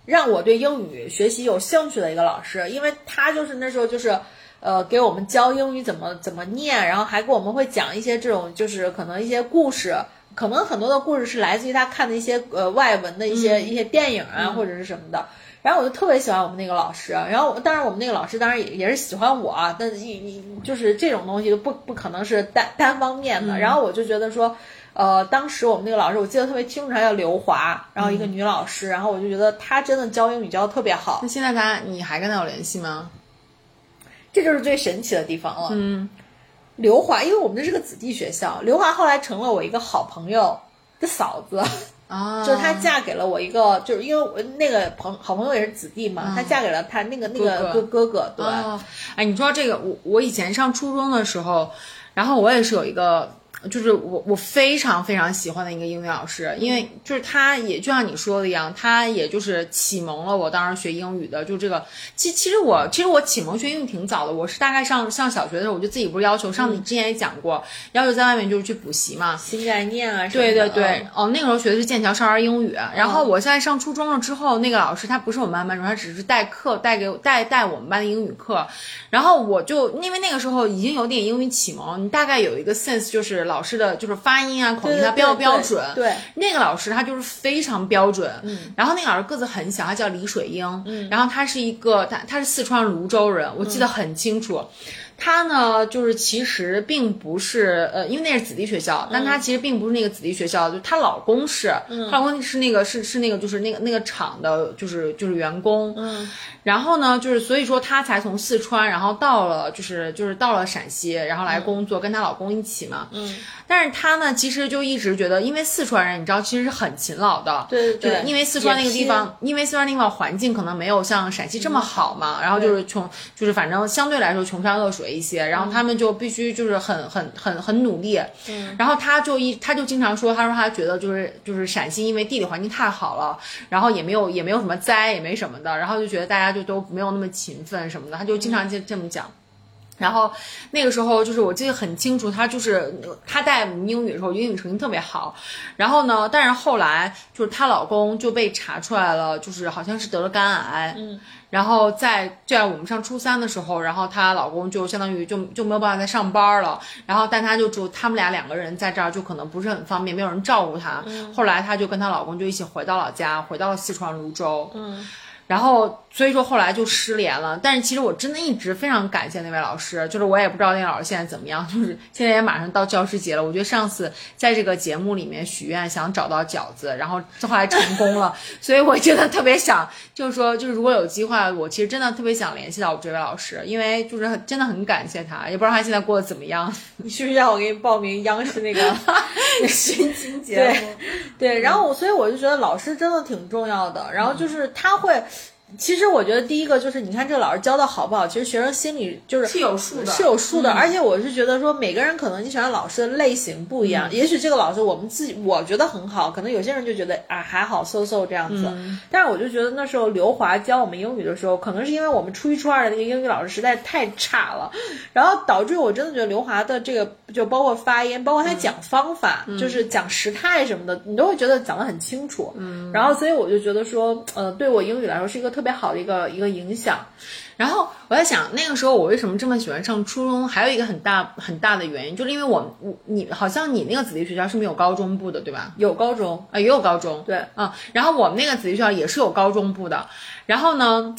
让我对英语学习有兴趣的一个老师，因为他就是那时候就是。呃，给我们教英语怎么怎么念，然后还给我们会讲一些这种，就是可能一些故事，可能很多的故事是来自于他看的一些呃外文的一些、一些电影啊、或者是什么的。然后我就特别喜欢我们那个老师，然后当然我们那个老师当然也也是喜欢我啊，但一一就是这种东西不不可能是单单方面的。然后我就觉得说，呃，当时我们那个老师我记得特别清楚，她叫刘华，然后一个女老师，然后我就觉得她真的教英语教的特别好。那，现在她你还跟她有联系吗？这就是最神奇的地方了。嗯，刘华，因为我们这是个子弟学校，刘华后来成了我一个好朋友的嫂子，(laughs) 啊，就是她嫁给了我一个，就是因为我那个朋好朋友也是子弟嘛，她嫁给了他那个那个哥哥。哥哥哥，对，哦，哎，你说这个，我我以前上初中的时候，然后我也是有一个，就是我我非常非常喜欢的一个英语老师，因为就是他也就像你说的一样，他也就是启蒙了我当时学英语的，就这个，其其实我其实我启蒙学英语挺早的，我是大概上上小学的时候，我就自己不是要求，上次你之前也讲过，要求在外面就是去补习嘛，新概念啊什么对的，对对对，哦，那个时候学的是剑桥少儿英语，然后我现在上初中了之后，那个老师他不是我们班班主任，他只是代课带给我带带我们班的英语课，然后我就因为那个时候已经有点英语启蒙，你大概有一个 sense，就是老师的就是发音啊口音啊标不标准，对，那个老师他就是非常标准，嗯，然后那个老师个子很小，他叫李水英，嗯，然后他是一个他他是四川泸州人，我记得很清楚。他呢，就是其实并不是，呃，因为那是子弟学校，但他其实并不是那个子弟学校，就她老公是，她老公是那个是是那个就是那个那个厂的，就是就是员工，嗯，然后呢，就是所以说她才从四川，然后到了就是就是到了陕西，然后来工作，跟她老公一起嘛，嗯，但是她呢，其实就一直觉得，因为四川人，你知道，其实是很勤劳的。对对就是因为四川那个地方，因为四川那个地方环境可能没有像陕西这么好嘛，然后就是穷，就是反正相对来说穷山恶水一些，然后他们就必须就是很很很很努力。嗯。然后她就一她就经常说，她说她觉得就是就是陕西因为地理环境太好了，然后也没有也没有什么灾也没什么的，然后就觉得大家就都没有那么勤奋什么的，他就经常这这么讲。然后那个时候就是我记得很清楚，她就是她带我们英语的时候，英语成绩特别好。然后呢，但是后来就是她老公就被查出来了，就是好像是得了肝癌。嗯。然后在在我们上初三的时候，然后她老公就相当于就就没有办法再上班了。然后但她就住他们俩两个人在这儿就可能不是很方便，没有人照顾她。后来她就跟她老公就一起回到老家，回到了四川泸州。嗯。然后，所以说后来就失联了。但是其实我真的一直非常感谢那位老师，就是我也不知道那个老师现在怎么样，就是现在也马上到教师节了。我觉得上次在这个节目里面许愿想找到饺子，然后后来成功了，(laughs) 所以我真的特别想，就是说，就是如果有机会，我其实真的特别想联系到我这位老师，因为就是很真的很感谢他，也不知道他现在过得怎么样。(laughs) 你需不需要我给你报名央视那个 (laughs) 寻亲节目？对，然后我所以我就觉得老师真的挺重要的，然后就是他会。其实我觉得第一个就是，你看这个老师教的好不好，其实学生心里就是是有数的，是有数的。而且我是觉得说，每个人可能你喜欢老师的类型不一样，也许这个老师我们自己我觉得很好，可能有些人就觉得啊还好，so so 这样子。但是我就觉得那时候刘华教我们英语的时候，可能是因为我们初一初二的那个英语老师实在太差了，(laughs) 然后导致我真的觉得刘华的这个就包括发音，包括他讲方法，就是讲时态什么的，你都会觉得讲得很清楚。嗯，然后所以我就觉得说，呃，对我英语来说是一个特别。好的一个一个影响，然后我在想，那个时候我为什么这么喜欢上初中？还有一个很大很大的原因，就是因为我我你好像你那个子弟学校是没有高中部的，对吧？有高中啊，也有高中，对啊。然后我们那个子弟学校也是有高中部的，然后呢？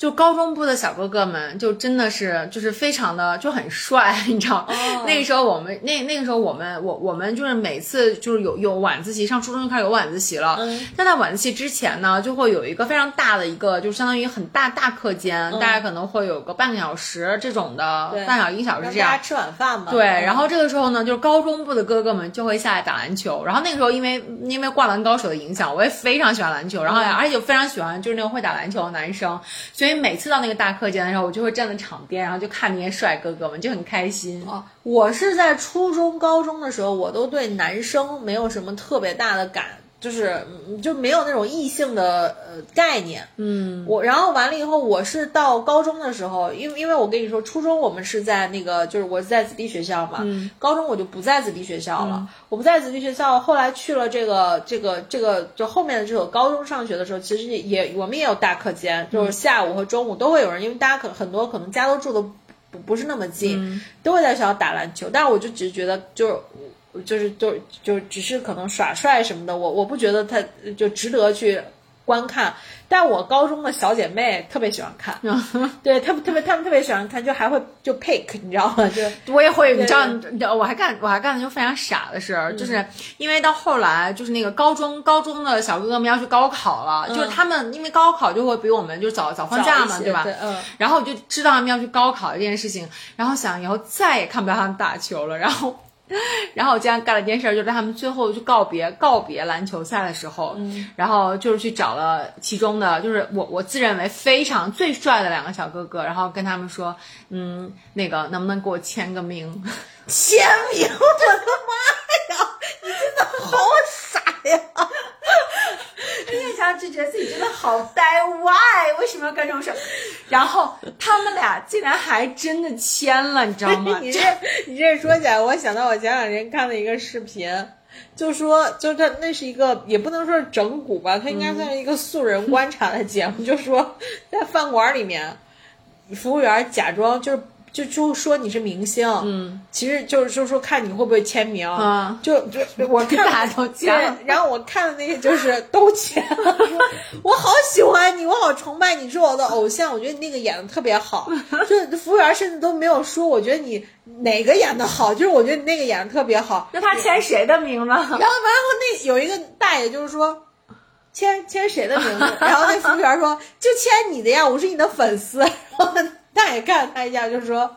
就高中部的小哥哥们，就真的是就是非常的就很帅，(laughs) 你知道？那个时候我们那那个时候我们我我们就是每次就是有有晚自习，上初中就开始有晚自习了。嗯。但在晚自习之前呢，就会有一个非常大的一个，就相当于很大大课间，大概可能会有个半个小时这种的，半小时一小时这样。大家吃晚饭嘛。对。然后这个时候呢，就是高中部的哥哥们就会下来打篮球。然后那个时候因为因为灌篮高手的影响，我也非常喜欢篮球，然后而且就非常喜欢就是那种会打篮球的男生，所以。所以每次到那个大课间的时候，我就会站在场边，然后就看那些帅哥哥们，就很开心。哦，我是在初中、高中的时候，我都对男生没有什么特别大的感。就是就没有那种异性的呃概念，嗯，我然后完了以后，我是到高中的时候，因为因为我跟你说，初中我们是在那个就是我在子弟学校嘛，高中我就不在子弟学校了，我不在子弟学校，后来去了这个这个这个就后面的这个高中上学的时候，其实也我们也有大课间，就是下午和中午都会有人，因为大家可很多可能家都住的不不是那么近，都会在学校打篮球，但是我就只是觉得就是。就是就就只是可能耍帅什么的，我我不觉得他就值得去观看。但我高中的小姐妹特别喜欢看，(laughs) 对，特别特别他们特别喜欢看，就还会就 pick，你知道吗？就我也会，你知道，你知道我还干我还干了就非常傻的事儿，就是因为到后来就是那个高中高中的小哥哥们要去高考了，就是他们因为高考就会比我们就早早放假嘛，对吧？嗯。然后我就知道他们要去高考这件事情，然后想以后再也看不到他们打球了，然后。(laughs) 然后我竟然干了一件事，就在他们最后去告别告别篮球赛的时候，然后就是去找了其中的，就是我我自认为非常最帅的两个小哥哥，然后跟他们说，嗯，那个能不能给我签个名？(laughs) 签名？(laughs) 我的妈呀！你真的好傻呀！叶强就觉得自己真的好呆，why？为什么要干这种事？(laughs) 然后他们俩竟然还真的签了，你知道吗？(laughs) 你这你这说起来，我想到我前两天看了一个视频，就说就他那是一个也不能说是整蛊吧，他应该算是一个素人观察的节目，就说在饭馆里面，服务员假装就是。就就说你是明星，嗯，其实就是就说看你会不会签名，嗯，就就我看大家都签，然后我看的那些就是都签了，(laughs) 我好喜欢你，我好崇拜你，是我的偶像，我觉得你那个演的特别好，就服务员甚至都没有说，我觉得你哪个演的好，就是我觉得你那个演的特别好。那他签谁的名呢？然后然后那有一个大爷就是说，签签谁的名字？(laughs) 然后那服务员说就签你的呀，我是你的粉丝。然后大爷看了他一下，就说：“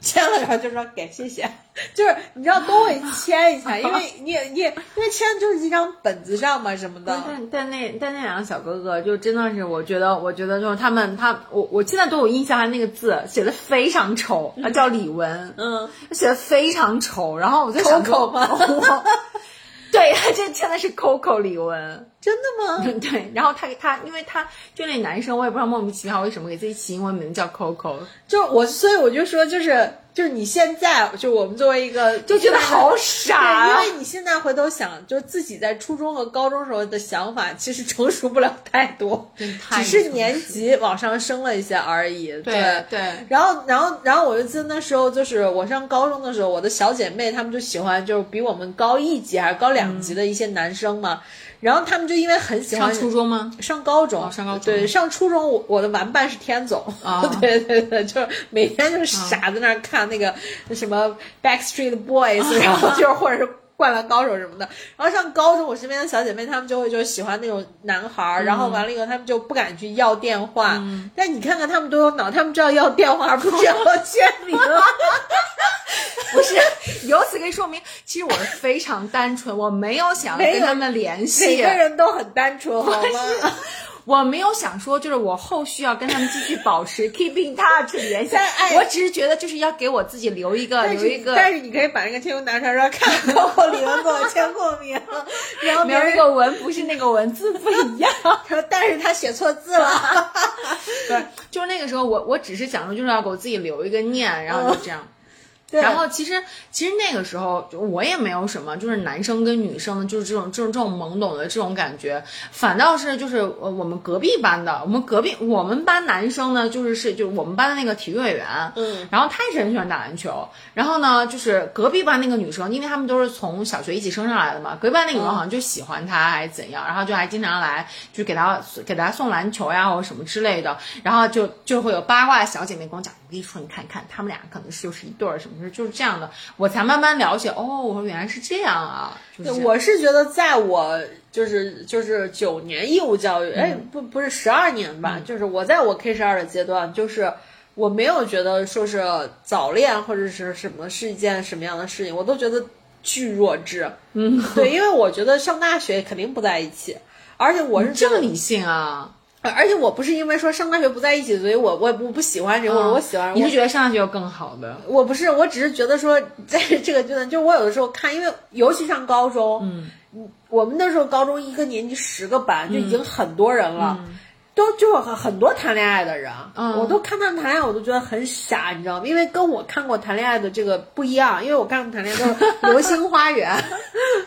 签了然后就说给谢谢，就是你知道都会签一下，(laughs) 因为你也你也因为签就是一张本子上嘛什么的。但但那但那两个小哥哥就真的是，我觉得我觉得就是他们他我我现在都有印象，他那个字写的非常丑，他叫李文，嗯，他写的非常丑，然后我就想说 Coco 吗？(laughs) 对，他这签的是 Coco 李玟，真的吗？(laughs) 对，然后他他，因为他就那男生，我也不知道莫名其妙为什么给自己起英文名叫 Coco，就我，所以我就说，就是就是你现在，就我们作为一个，就觉得好傻，啊。因为你现在回头想，就自己在初中和高中时候的想法，其实成熟不了太多，太只是年级往上升了一些而已。对对。然后，然后，然后我就记得那时候，就是我上高中的时候，我的小姐妹她们就喜欢就是比我们高一级还是高两级的一些男生嘛，然后他们就因为很喜欢上初中吗？上高中，哦上高中对，上初中我我的玩伴是天总，啊 (laughs) 对对对，就是每天就是傻在那儿看那个什么 Backstreet Boys，、然后就是或者是。(laughs) 灌篮高手什么的，然后上高中，我身边的小姐妹她们就会就喜欢那种男孩儿，然后完了以后，她们就不敢去要电话。但你看看她们都有脑，她们知道要电话，而 (laughs) 不是要签名。(laughs) 不是，由此可以说明，其实我是非常单纯，我没有想要跟他们联系每个，人都很单纯，好吗？我没有想说就是我后续要跟他们继续保持 (laughs) keeping touch 联系哎，我只是觉得就是要给我自己留一个留一个但是你可以把那个天空拿出来，说看 Coco 李玟给我签过 (laughs) 名，然后那个文不是那个文字不一样。(laughs) 说但是他写错字了。对，就是那个时候我我只是想说就是要给我自己留一个念，然后就这样。对。然后其实其实那个时候就我也没有什么，就是男生跟女生的，就是这种这种这种懵懂的这种感觉，反倒是就是呃我们隔壁班的，我们隔壁我们班男生呢，就是是就是我们班的那个体育委员，嗯，然后他也是很喜欢打篮球，然后呢就是隔壁班那个女生，因为他们都是从小学一起升上来的嘛，隔壁班那个女生好像就喜欢他还是怎样，然后就还经常来就给他给他送篮球呀或者什么之类的，然后就就会有八卦小姐妹跟我讲，你说，你看看他们俩可能是就是一对儿什么，就是这样的，我才慢慢了解，哦，我说原来是这样啊，就是这样我是觉得，在我就是就是九年义务教育，嗯哎，不不是十二年吧，就是我在我 K 十二的阶段，就是我没有觉得说是早恋或者是什么是一件什么样的事情，我都觉得巨弱智。嗯，对，因为我觉得上大学肯定不在一起，而且我是这么理性啊？(laughs) 而且我不是因为说上大学不在一起，所以我我我不喜欢谁，或者我喜欢你是觉得上大学有更好的？我不是，我只是觉得说，在这个阶段，就我有的时候看，因为尤其上高中，嗯，我们那时候高中一个年级十个班，就已经很多人了。都就是很很多谈恋爱的人，嗯我都看他们谈恋爱，我都觉得很傻，你知道吗？因为跟我看过谈恋爱的这个不一样，因为我看过谈恋爱都是《流星花园》(laughs) (laughs)《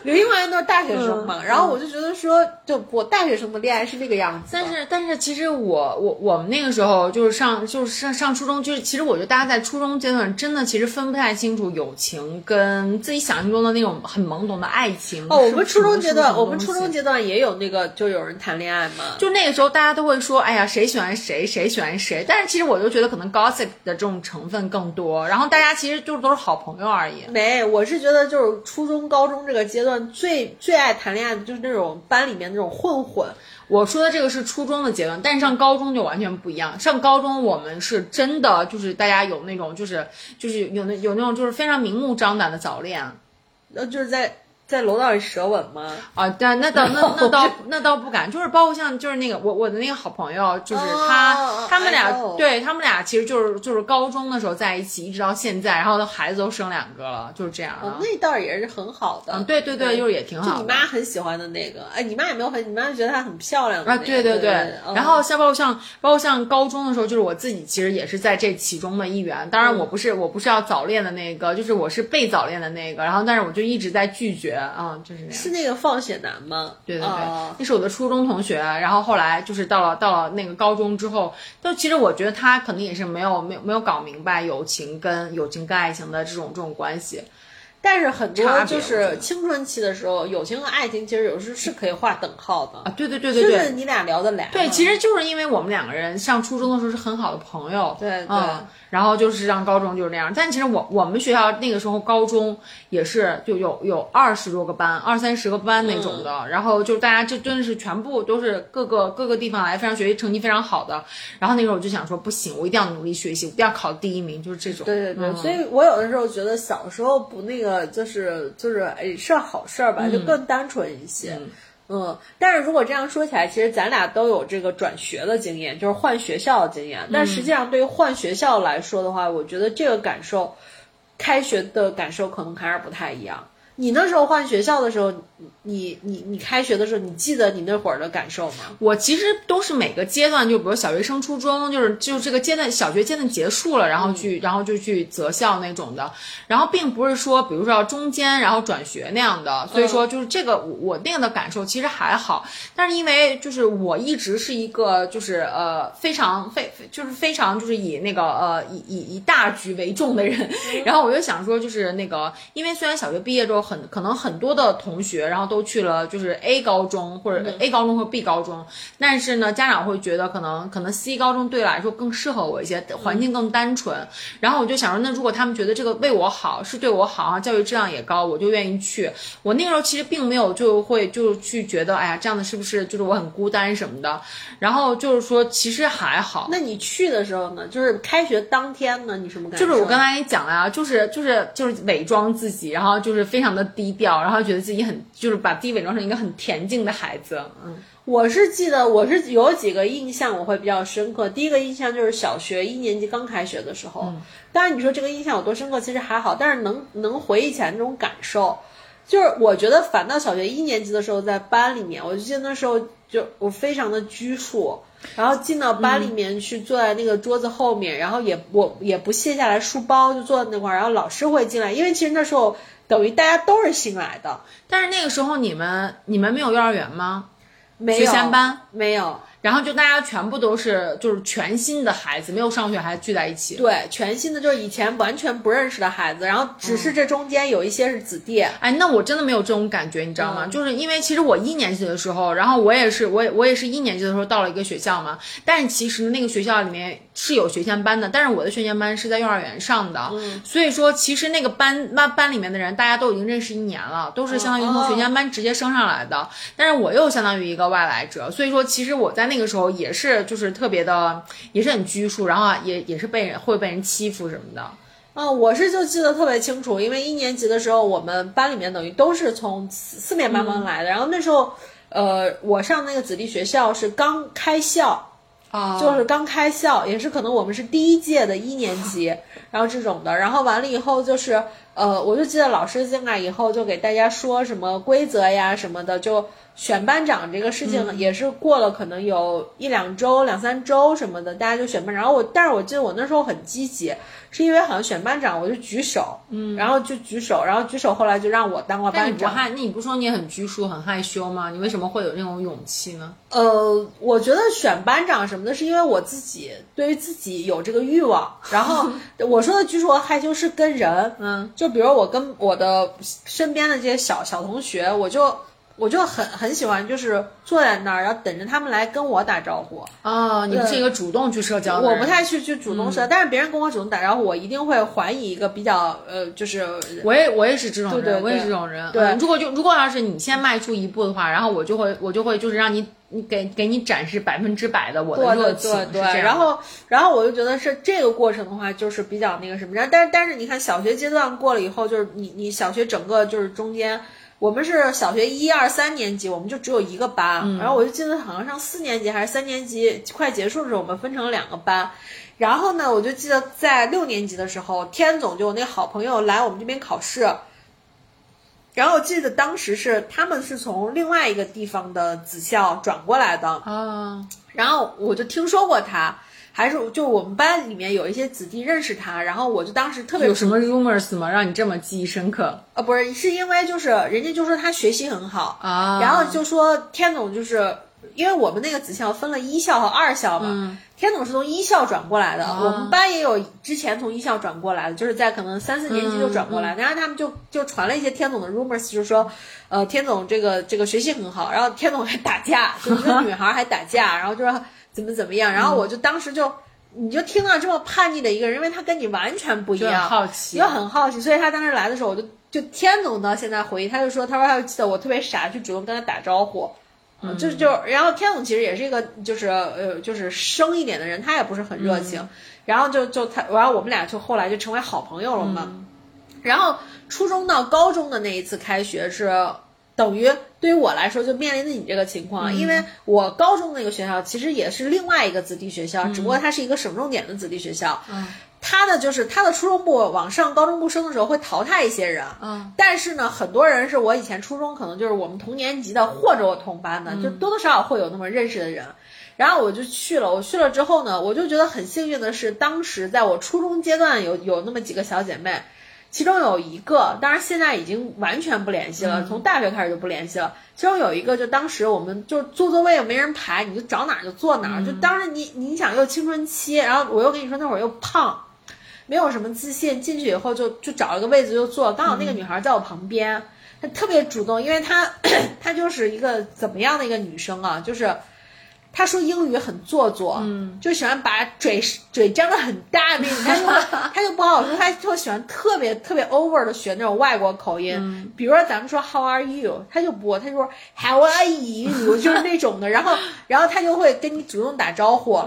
流星花园》都是大学生嘛，然后我就觉得说，就我大学生的恋爱是那个样子。但是但是其实我我我们那个时候就是上就是上上初中，就是其实我觉得大家在初中阶段真的其实分不太清楚友情跟自己想象中的那种很懵懂的爱情。哦，我们初中阶段，我们初中阶段也有那个，就有人谈恋爱嘛。就那个时候，大家都会说，哎呀，谁喜欢谁，谁喜欢谁。但是其实我就觉得可能 gossip 的这种成分更多，然后大家其实就是都是好朋友而已。没，我是觉得就是初中、高中这个阶段最最爱谈恋爱的就是那种班里面那种混混。我说的这个是初中的阶段，但是上高中就完全不一样。上高中我们是真的就是大家有那种就是就是有那有那种就是非常明目张胆的早恋那，就是在在楼道里舌吻吗？啊，对那倒那那倒那倒不敢，就是包括像就是那个我我的那个好朋友，就是他、哦他们俩对他们俩其实就是就是高中的时候在一起，一直到现在，然后孩子都生两个了，就是这样。那倒也是很好的。嗯，对对对，就是也挺好的。就你妈很喜欢的那个，哎，你妈也没有很，你妈觉得她很漂亮的啊，对对对，然后像包括像包括像高中的时候，就是我自己其实也是在这其中的一员。当然，我不是我不是要早恋的那个，就是我是被早恋的那个。然后，但是我就一直在拒绝啊，就是那样。是那个放血男吗？对对对，哦那是我的初中同学。然后后来就是到了到了那个高中之后，就其实我觉得他可能也是没有没有没有搞明白友情跟友情跟爱情的这种这种关系。但是很多就是青春期的时候，友情和爱情其实有时候是可以划等号的。啊，，对对对对就对，是你俩聊得来。对，其实就是因为我们两个人上初中的时候是很好的朋友，对对。嗯，然后就是上高中就是那样。但其实我我们学校那个时候高中也是就有有二十多个班，二三十个班那种的，嗯。然后就大家就真的是全部都是各个各个地方来，非常学习成绩非常好的。然后那时候我就想说，不行，我一定要努力学习，我一定要考第一名，就是这种。对对对，嗯。所以我有的时候觉得小时候不那个，就是就是哎是好事儿吧，就更单纯一些。嗯但是如果这样说起来，其实咱俩都有这个转学的经验，就是换学校的经验。但实际上，对于换学校来说的话，我觉得这个感受，开学的感受可能还是不太一样。你那时候换学校的时候，你你你开学的时候，你记得你那会儿的感受吗？我其实都是每个阶段，就比如小学升初中，就是就是这个阶段，小学阶段结束了，然后去，然后就去择校那种的，然后并不是说，比如说中间然后转学那样的，所以说就是这个我我那样的感受其实还好，但是因为就是我一直是一个就是呃非常非就是非常就是以那个呃以以以大局为重的人，然后我就想说就是那个，因为虽然小学毕业之后很可能很多的同学然后都去了就是 A 高中或者 A 高中或 B 高中，但是呢家长会觉得可能可能 C 高中对我来说更适合我一些，环境更单纯，然后我就想说那如果他们觉得这个为我好是对我好，教育质量也高，我就愿意去。我那个时候其实并没有就会就去觉得哎呀这样的是不是就是我很孤单什么的，然后就是说其实还好。那你去的时候呢？就是开学当天呢，你什么感觉？就是我刚才跟你讲了啊，就是就是就是伪装自己，然后就是非常的低调，然后觉得自己很就是把自己伪装成一个很恬静的孩子。嗯，我是记得，我是有几个印象我会比较深刻。第一个印象就是小学一年级刚开学的时候，当然你说这个印象有多深刻，其实还好，但是能能回忆起来那种感受，就是我觉得反倒小学一年级的时候在班里面，我就记得那时候就我非常的拘束。然后进到班里面去，坐在那个桌子后面，然后也我也不卸下来书包，就坐在那块儿。然后老师会进来，因为其实那时候等于大家都是新来的，但是那个时候你们你们没有幼儿园吗？没有学前班，没有，然后就大家全部都是就是全新的孩子，没有上学还聚在一起。对，全新的就是以前完全不认识的孩子，然后只是这中间有一些是子弟。哎，那我真的没有这种感觉，你知道吗？就是因为其实我一年级的时候，然后我也是，我也我也是一年级的时候到了一个学校嘛，但是其实那个学校里面是有学前班的，但是我的学前班是在幼儿园上的，所以说其实那个班班班里面的人大家都已经认识一年了，都是相当于从学前班直接升上来的，但是我又相当于一个外来者，所以说其实我在那个时候也是就是特别的，也是很拘束，然后啊也也是被人会被人欺负什么的。嗯，我是就记得特别清楚，因为一年级的时候，我们班里面等于都是从四四面八方来的，然后那时候，呃，我上那个子弟学校是刚开校，啊就是刚开校，也是可能我们是第一届的一年级，然后这种的，然后完了以后就是，呃，我就记得老师进来以后就给大家说什么规则呀什么的，就选班长这个事情也是过了可能有一两周、两三周什么的，大家就选班长。然后我，但是我记得我那时候很积极，是因为好像选班长我就举手，嗯，然后就举手，然后举手后来就让我当了那你班长。不害？那你不说你很拘束、很害羞吗？你为什么会有那种勇气呢？呃，我觉得选班长什么的，是因为我自己对于自己有这个欲望。然后 (laughs) 我说的拘束和害羞是跟人，嗯，就比如我跟我的身边的这些小小同学，我就我就很很喜欢，就是坐在那儿，然后等着他们来跟我打招呼。哦，你不是一个主动去社交的人，我不太去去主动社，但是别人跟我主动打招呼，我一定会还以一个比较呃，就是我也我也是这种人，对对对我也是这种人。对嗯如果就如果要是你先迈出一步的话，然后我就会我就会就是让你你给给你展示百分之百的我的对热情，对然后然后我就觉得是这个过程的话，就是比较那个什么，然后但是但是你看小学阶段过了以后，就是你你小学整个就是中间。我们是小学一二三年级，我们就只有一个班，嗯。然后我就记得好像上四年级还是三年级快结束的时候，我们分成了两个班。然后呢，我就记得在六年级的时候，天总就我那个好朋友来我们这边考试，然后我记得当时是他们是从另外一个地方的子校转过来的，啊，然后我就听说过他，还是就我们班里面有一些子弟认识他，然后我就当时特别有什么 rumors 吗？让你这么记忆深刻呃不是是因为就是人家就说他学习很好，啊？然后就说天总就是因为我们那个子校分了一校和二校嘛，天总是从一校转过来的，我们班也有之前从一校转过来的，就是在可能三四年级就转过来，然后他们就就传了一些天总的 rumors，就是说，呃，天总这个这个学习很好，然后天总还打架，就一个女孩还打架，然后就说怎么怎么样，然后我就当时就。你就听到这么叛逆的一个人，因为他跟你完全不一样，好奇，又很好奇，所以他当时来的时候，我就就天总到现在回忆，他就说，他说他就记得我特别傻，去主动跟他打招呼，嗯，就就然后天总其实也是一个就是呃就是生一点的人，他也不是很热情，然后就就他，然后我们俩就后来就成为好朋友了嘛，然后初中到高中的那一次开学是。等于对于我来说，就面临着你这个情况，因为我高中那个学校其实也是另外一个子弟学校，只不过它是一个省重点的子弟学校。嗯，它的就是它的初中部往上高中部升的时候会淘汰一些人。嗯，但是呢，很多人是我以前初中可能就是我们同年级的或者我同班的，就多多少少会有那么认识的人。然后我就去了，我去了之后呢，我就觉得很幸运的是，当时在我初中阶段有有那么几个小姐妹。其中有一个，当然现在已经完全不联系了，从大学开始就不联系了。其中有一个，就当时我们就坐座位又没人排，你就找哪儿就坐哪儿。就当时你你想又青春期，然后我又跟你说那会儿又胖，没有什么自信，进去以后就就找一个位子就坐。刚好那个女孩在我旁边，她特别主动，因为她 (coughs) 她就是一个怎么样的一个女生啊，就是。他说英语很做作，嗯，就喜欢把嘴嘴张的很大那种，(laughs) 他就他就不好说，他就喜欢特别特别 over 的学那种外国口音，比如说咱们说 How are you，他就不，他就说 How are you，就是那种的，(laughs) 然后然后他就会跟你主动打招呼，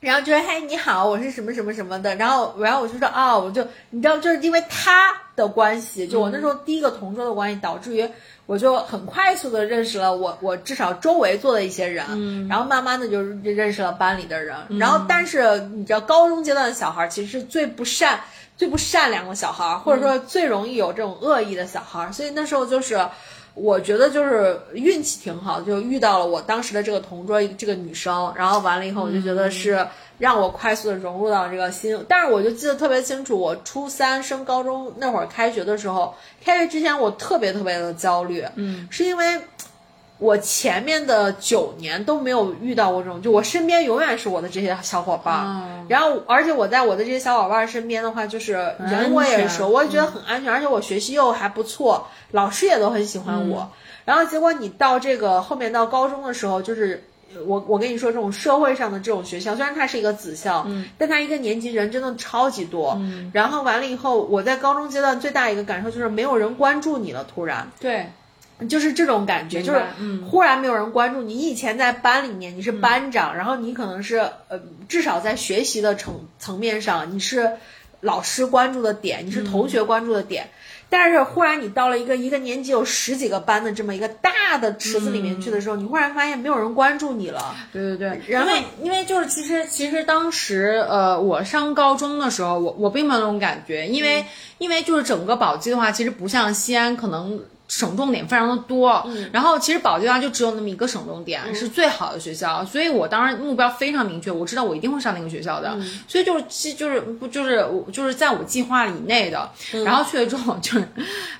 然后就说嗨你好，我是什么什么什么的，然后然后我就说啊，我就你知道，就是因为他的关系，就我那时候第一个同桌的关系，导致于。我就很快速的认识了我我至少周围坐的一些人，嗯，然后慢慢的就认识了班里的人，然后但是你知道高中阶段的小孩其实是最不善最不善良的小孩，或者说最容易有这种恶意的小孩，所以那时候就是我觉得就是运气挺好，就遇到了我当时的这个同桌这个女生，然后完了以后我就觉得是。让我快速的融入到这个新，但是我就记得特别清楚，我初三升高中那会儿开学的时候，开学之前我特别特别的焦虑，嗯，是因为我前面的九年都没有遇到过这种，就我身边永远是我的这些小伙伴，然后而且我在我的这些小伙伴身边的话，就是人我也熟，我也觉得很安全，而且我学习又还不错，老师也都很喜欢我，然后结果你到这个后面到高中的时候，就是。我我跟你说，这种社会上的这种学校，虽然它是一个子校，嗯，但它一个年级人真的超级多，嗯，然后完了以后，我在高中阶段最大一个感受就是没有人关注你了，突然，对，就是这种感觉，就是忽然没有人关注你。以前在班里面你是班长，然后你可能是呃，至少在学习的层层面上你是老师关注的点，你是同学关注的点。但是忽然你到了一个一个年级有十几个班的这么一个大的池子里面去的时候，你忽然发现没有人关注你了。对对对，然后因为就是其实其实当时呃我上高中的时候，我我并没有那种感觉，因为因为就是整个宝鸡的话，其实不像西安可能。省重点非常的多，然后其实宝鸡的话就只有那么一个省重点是最好的学校，所以我当时目标非常明确，我知道我一定会上那个学校的，所以就是其就是不就是我就是在我计划以内的，然后去了之后就是，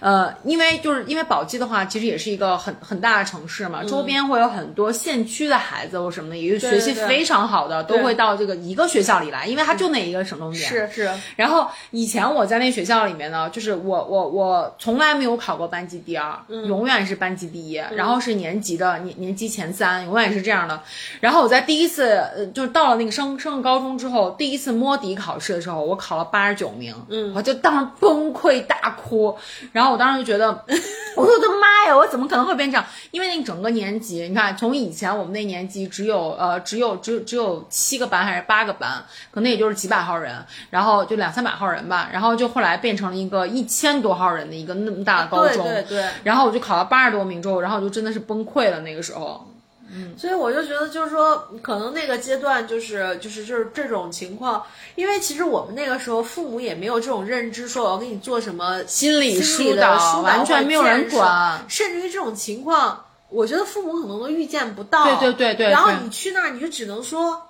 呃，因为就是因为宝鸡的话其实也是一个很很大的城市嘛，周边会有很多县区的孩子或什么的，也学习非常好的都会到这个一个学校里来，因为它就那一个省重点。是是。然后以前我在那学校里面呢，就是我我我从来没有考过班级第二。永远是班级第一，然后是年级的年年级前三，永远是这样的。然后我在第一次，呃，就是到了那个升升高中之后，第一次摸底考试的时候，我考了八十九名，嗯，我就当时崩溃大哭。然后我当时就觉得，(laughs) 我的妈呀，我怎么可能会变这样？因为那整个年级，你看，从以前我们那年级只有呃只有只只有七个班还是八个班，可能也就是几百号人，然后就两三百号人吧，然后就后来变成了一个一千多号人的一个那么大的高中，对对对，然后。我就考了八十多名之后，然后我就真的是崩溃了。那个时候，嗯，所以我就觉得，就是说，可能那个阶段就是就是就是这种情况，因为其实我们那个时候父母也没有这种认知，说我要给你做什么心理疏导，完全没有人管。甚至于这种情况，我觉得父母可能都预见不到。对对对对。然后你去那儿，你就只能说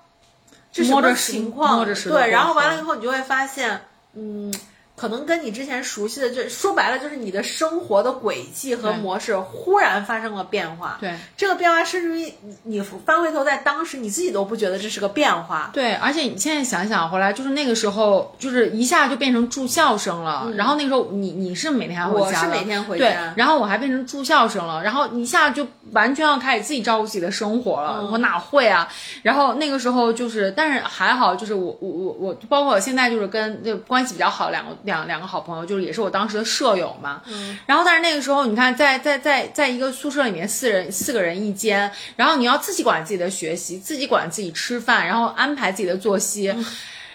这什么情况？对，然后完了以后，你就会发现，嗯。可能跟你之前熟悉的，就说白了就是你的生活的轨迹和模式忽然发生了变化。对，这个变化甚至于你你翻回头在当时你自己都不觉得这是个变化。对，而且你现在想想回来，就是那个时候，就是一下就变成住校生了。然后那个时候你你是每天回家，我是每天回家，对，然后我还变成住校生了，然后一下就完全要开始自己照顾自己的生活了。我哪会啊？然后那个时候就是，但是还好，就是我我我我，包括我现在就是跟就关系比较好两个两两个好朋友。就是也是我当时的舍友嘛，嗯，然后但是那个时候你看，在在在在一个宿舍里面，四人四个人一间，然后你要自己管自己的学习，自己管自己吃饭，然后安排自己的作息。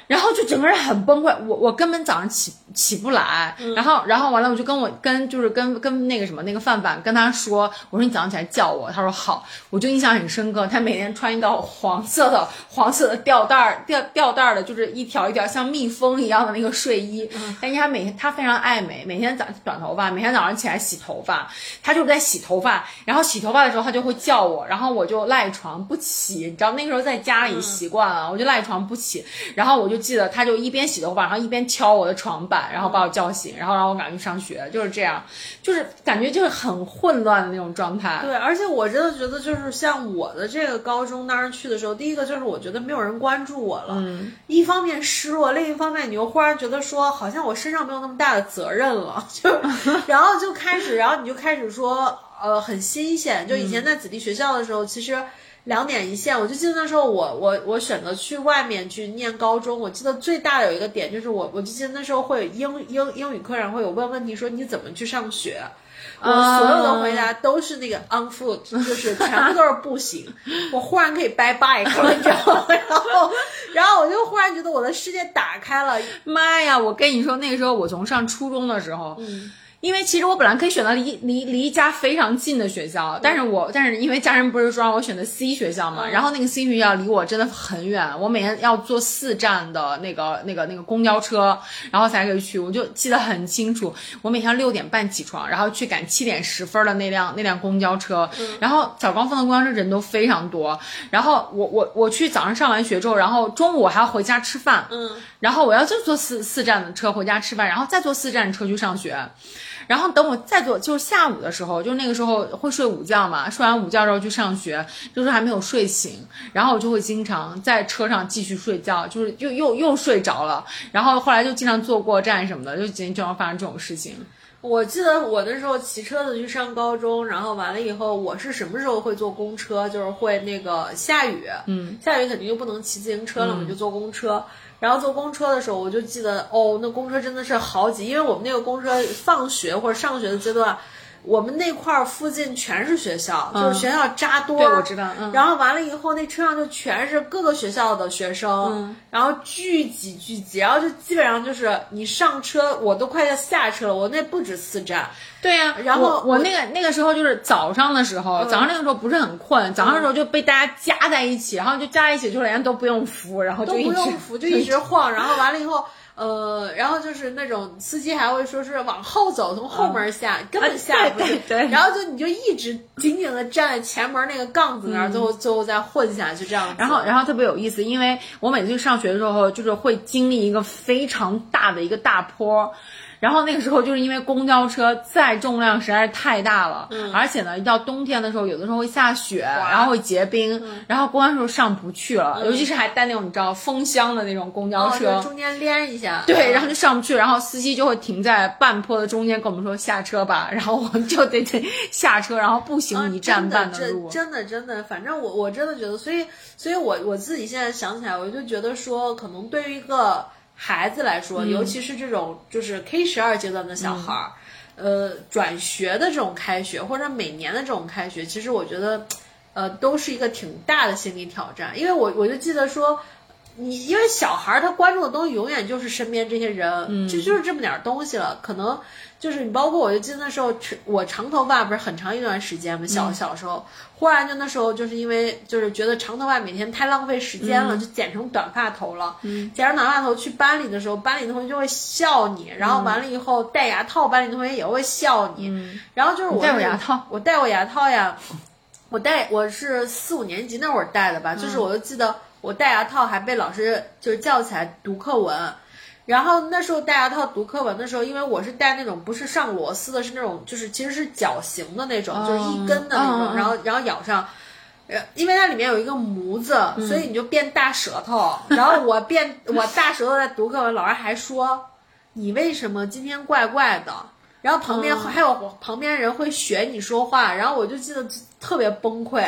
然后就整个人很崩溃，我我根本早上起起不来，然后然后完了我就跟我跟就是跟跟那个什么那个范范跟他说，我说你早上起来叫我，他说好，我就印象很深刻，他每天穿一道黄色的 (laughs) 黄色的吊带儿吊吊带儿的，就是一条一条像蜜蜂一样的那个睡衣，但是他每天他非常爱美，每天早短头发，每天早上起来洗头发，他就是在洗头发，然后洗头发的时候他就会叫我，然后我就赖床不起，你知道那个时候在家里习惯了，我就赖床不起，然后我就。记得他就一边洗头发，然后一边敲我的床板，然后把我叫醒，然后让我赶紧去上学，就是这样，就是感觉就是很混乱的那种状态。对，而且我真的觉得，就是像我的这个高中当时去的时候，第一个就是我觉得没有人关注我了，嗯，一方面失落，另一方面你又忽然觉得说，好像我身上没有那么大的责任了，(laughs) 就 (laughs) 然后就开始，然后你就开始说，呃，很新鲜。就以前在子弟学校的时候，其实。两点一线，我就记得那时候我我我选择去外面去念高中。我记得最大的有一个点就是我我就记得那时候会有英英英语课上会有问问题说你怎么去上学，我所有的回答都是那个 on foot，(laughs) 就是全部都是步行。(laughs) 我忽然可以 by bike 了，你知道吗？(laughs) 然后然后我就忽然觉得我的世界打开了。妈呀！我跟你说，那个时候我从上初中的时候。因为其实我本来可以选择离离离家非常近的学校，但是我但是因为家人不是说让我选择 C 学校嘛，然后那个 C 学校离我真的很远，我每天要坐四站的那个那个那个公交车，然后才可以去。我就记得很清楚，我每天六点半起床，然后去赶七点十分的那辆那辆公交车，然后早高峰的公交车人都非常多，然后我我我去早上上完学之后，然后中午我还要回家吃饭，嗯，然后我要再坐四四站的车回家吃饭，然后再坐四站的车去上学。然后等我再做，就是下午的时候，就那个时候会睡午觉嘛，睡完午觉之后去上学，就是还没有睡醒，然后我就会经常在车上继续睡觉，就是又又又睡着了，然后后来就经常坐过站什么的，就经常发生这种事情。我记得我那时候骑车子去上高中，然后完了以后，我是什么时候会坐公车？就是会那个下雨，嗯，下雨肯定就不能骑自行车了嘛，就坐公车。然后坐公车的时候，我就记得哦，那公车真的是好挤，因为我们那个公车放学或者上学的阶段，我们那块儿附近全是学校，就是学校扎堆儿。对，我知道。然后完了以后，那车上就全是各个学校的学生，然后聚集聚集，然后就基本上就是你上车，我都快要下车了，我那不止四站。对呀，然后我那个那个时候就是早上的时候，早上那个时候不是很困，早上的时候就被大家夹在一起，然后就夹在一起，就连都不用扶，然后就都不用扶，就一直晃，(laughs) 然后完了以后，呃，然后就是那种司机还会说是往后走，从后门下，根本下不去，对，然后就你就一直紧紧的站在前门那个杠子那儿，最后最后再混下去这样。然后然后特别有意思，因为我每次去上学的时候，就是会经历一个非常大的一个大坡。然后那个时候就是因为公交车载重量实在是太大了，嗯，而且呢，一到冬天的时候，有的时候会下雪，然后会结冰，然后公交车上不去了，尤其是还带那种你知道风箱的那种公交车，中间连一下，对，然后就上不去，然后司机就会停在半坡的中间跟我们说下车吧，然后我们就得得下车，然后步行一站半的路，真的真的，反正我我真的觉得，所以所以我我自己现在想起来，我就觉得说，可能对于一个。孩子来说，尤其是这种就是 K 十二阶段的小孩儿，呃，转学的这种开学，或者每年的这种开学，其实我觉得，呃，都是一个挺大的心理挑战。因为我我就记得说，你因为小孩儿他关注的东西永远就是身边这些人，就就是这么点东西了，可能。就是你，包括我就记得那时候，我长头发不是很长一段时间嘛，小小时候，忽然就那时候就是因为就是觉得长头发每天太浪费时间了，就剪成短发头了。剪成短发头去班里的时候，班里同学就会笑你，然后完了以后戴牙套，班里同学也会笑你。然后就是我戴过牙套，我戴过牙套呀，我戴我是四五年级那会儿戴的吧，就是我就记得我戴牙套还被老师就是叫起来读课文。然后那时候戴牙套读课文的时候，因为我是戴那种不是上螺丝的，是那种就是其实是绞形的那种，就是一根的那种，然后然后咬上。呃，因为它里面有一个模子，所以你就变大舌头。然后我变我大舌头在读课文，老师还说你为什么今天怪怪的？然后旁边还有旁边人会学你说话，然后我就记得特别崩溃。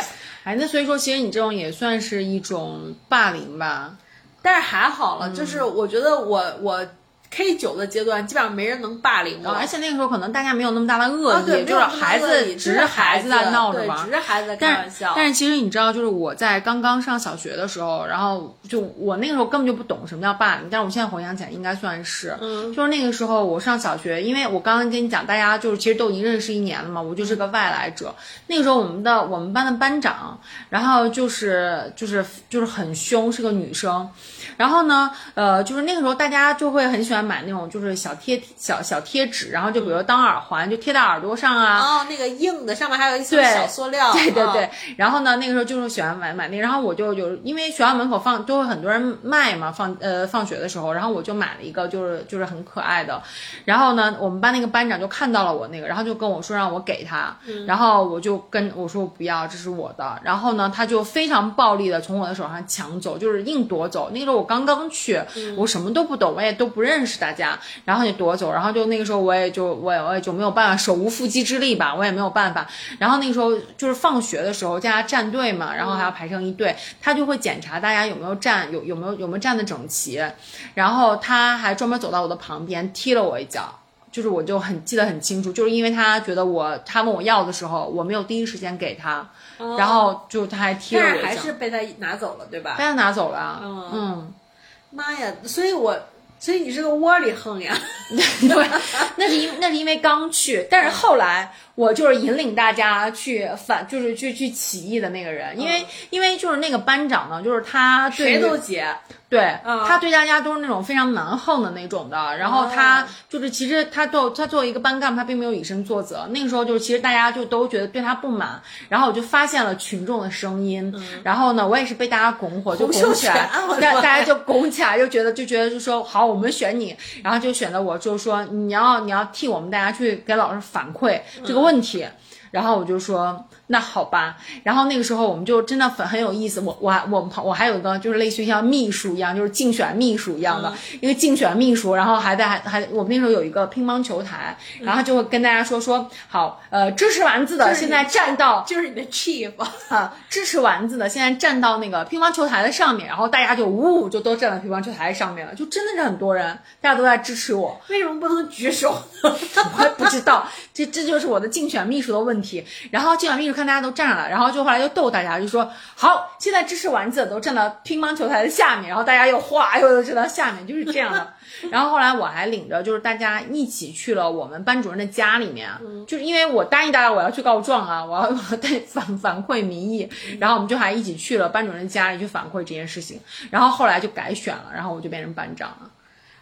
哎，那所以说，其实你这种也算是一种霸凌吧？但是还好了，就是我觉得我我 K 九的阶段，基本上没人能霸凌我。而且那个时候可能大家没有那么大的恶啊，意，对，就是孩子只是孩子在闹着对，玩只。是孩子在开玩笑。但是其实你知道，就是我在刚刚上小学的时候，然后就我那个时候根本就不懂什么叫霸凌，但是我现在回想起来应该算是，嗯，就是那个时候我上小学，因为我刚刚跟你讲，大家就是其实都已经认识一年了嘛，我就是个外来者。那个时候我们的我们班的班长，然后就是就是就是很凶，是个女生。然后呢，呃，就是那个时候大家就会很喜欢买那种就是小贴小小贴纸，然后就比如当耳环，就贴在耳朵上啊。哦，那个硬的上面还有一层小塑料。对对对嗯，，然后呢，那个时候就是喜欢买买那个，然后我就有，因为学校门口放都会很多人卖嘛，放呃放学的时候，然后我就买了一个，就是就是很可爱的，然后呢，我们班那个班长就看到了我那个，然后就跟我说让我给他，然后我就跟我说不要，这是我的，然后呢，他就非常暴力的从我的手上抢走，就是硬夺走。那个时候我刚刚去，我什么都不懂，我也都不认识大家，然后你夺走，然后就那个时候我也就我也我也就没有办法，手无缚鸡之力吧，我也没有办法。然后那个时候就是放学的时候，大家站队嘛，然后还要排成一队，他就会检查大家有没有站，有有没有有没有站的整齐，然后他还专门走到我的旁边踢了我一脚。就是我就很记得很清楚，就是因为他觉得我他问我要的时候，我没有第一时间给他，然后就他还踢了我一脚，还是被他拿走了，对吧？被他拿走了嗯，妈呀！所以我，所以你是个窝里横呀。(laughs) 对，那是因为那是因为刚去，但是后来我就是引领大家去反，就是去去起义的那个人，因为、因为就是那个班长呢，就是他对谁都解。对，嗯。他对大家都是那种非常蛮横的那种的，然后他就是其实他做他作为一个班干部，他并没有以身作则。那个时候就是其实大家就都觉得对他不满，然后我就发现了群众的声音，然后呢，我也是被大家拱火，就拱起来大妈大家就拱起来，就觉得就觉得就说好，我们选你，然后就选择我，就是说你要你要替我们大家去给老师反馈这个问问题。然后我就说那好吧，然后那个时候我们就真的很很有意思，我我还我我还有一个就是类似于像秘书一样，就是竞选秘书一样的、一个竞选秘书，然后还在还还我们那时候有一个乒乓球台，然后就会跟大家说说好，呃，支持丸子的现在站到就是你的 chief，啊，支持丸子的现在站到那个乒乓球台的上面，然后大家就呜就都站到乒乓球台上面了，就真的是很多人，大家都在支持我。为什么不能举手呢？(laughs) 我也不知道，这这就是我的竞选秘书的问题。然后竞选秘书看大家都站了，然后就后来就逗大家，就说好，现在支持丸子的都站到乒乓球台的下面，然后大家又哗又都站到下面，就是这样的。(laughs) 然后后来我还领着就是大家一起去了我们班主任的家里面，就是因为我答应大家我要去告状啊，我要我要带反反馈民意，然后我们就还一起去了班主任家里去反馈这件事情。然后后来就改选了，然后我就变成班长了。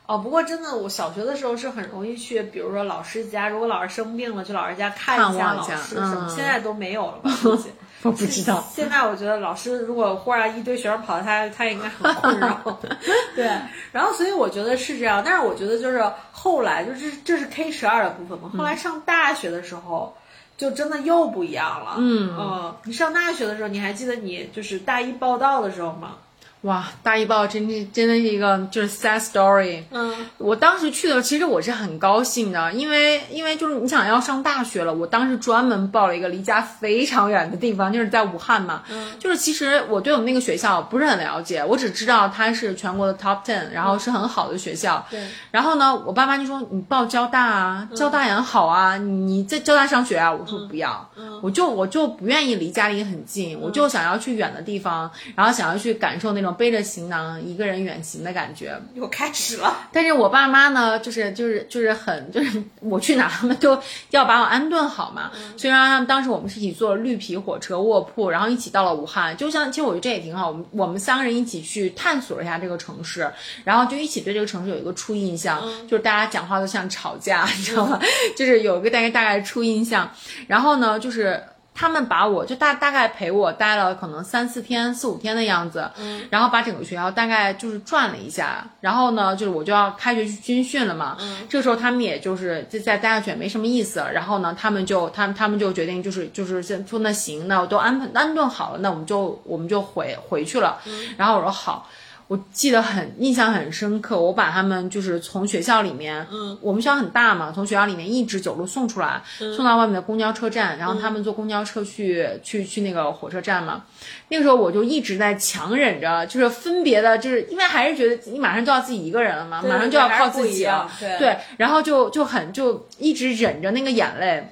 哦，不过真的，我小学的时候是很容易去，比如说老师家，如果老师生病了，去老师家看看一下老师什么。嗯现在都没有了吧？(laughs) 我不知道。现在我觉得老师如果忽然一堆学生跑到他，他应该很困扰。(laughs) 对，然后所以我觉得是这样，但是我觉得就是后来就是这是 K 十二的部分嘛，后来上大学的时候。就真的又不一样了，嗯你上大学的时候，你还记得你就是大一报道的时候吗？哇，大一报真是真的是一个就是 sad story。嗯，我当时去的时候，其实我是很高兴的，因为因为就是你想要上大学了，我当时专门报了一个离家非常远的地方，就是在武汉嘛。嗯，就是其实我对我们那个学校不是很了解，我只知道它是全国的 top ten，然后是很好的学校。对，然后呢，我爸妈就说你报交大啊，交大也很好啊，你在交大上学啊。我说不要，我就我就不愿意离家里很近，我就想要去远的地方，然后想要去感受那种背着行囊一个人远行的感觉。又开始了。但是我爸妈呢，就是就是就是很就是我去哪他们都要把我安顿好嘛。所以让他们当时我们是一起坐绿皮火车卧铺，然后一起到了武汉。就像其实我觉得这也挺好，我们我们三个人一起去探索了一下这个城市，然后就一起对这个城市有一个初印象，就是大家讲话都像吵架，你知道吗？(laughs) 就是有一个大概大概初印象。然后呢，就是。他们把我就大大概陪我待了可能三四天、四五天的样子，嗯，然后把整个学校大概就是转了一下，然后呢，就是我就要开学去军训了嘛，嗯，这个时候他们也就是在在待下去也没什么意思，然后呢，他们就他们他们就决定就是就是先说那行，那我都安排安顿好了，那我们就我们就回回去了，然后我说好。我记得很印象很深刻，我把他们就是从学校里面，嗯，我们学校很大嘛，从学校里面一直走路送出来，送到外面的公交车站，然后他们坐公交车去去去那个火车站嘛。那个时候我就一直在强忍着，就是分别的，就是因为还是觉得你马上就要自己一个人了嘛，马上就要靠自己了，对，然后就就很就一直忍着那个眼泪。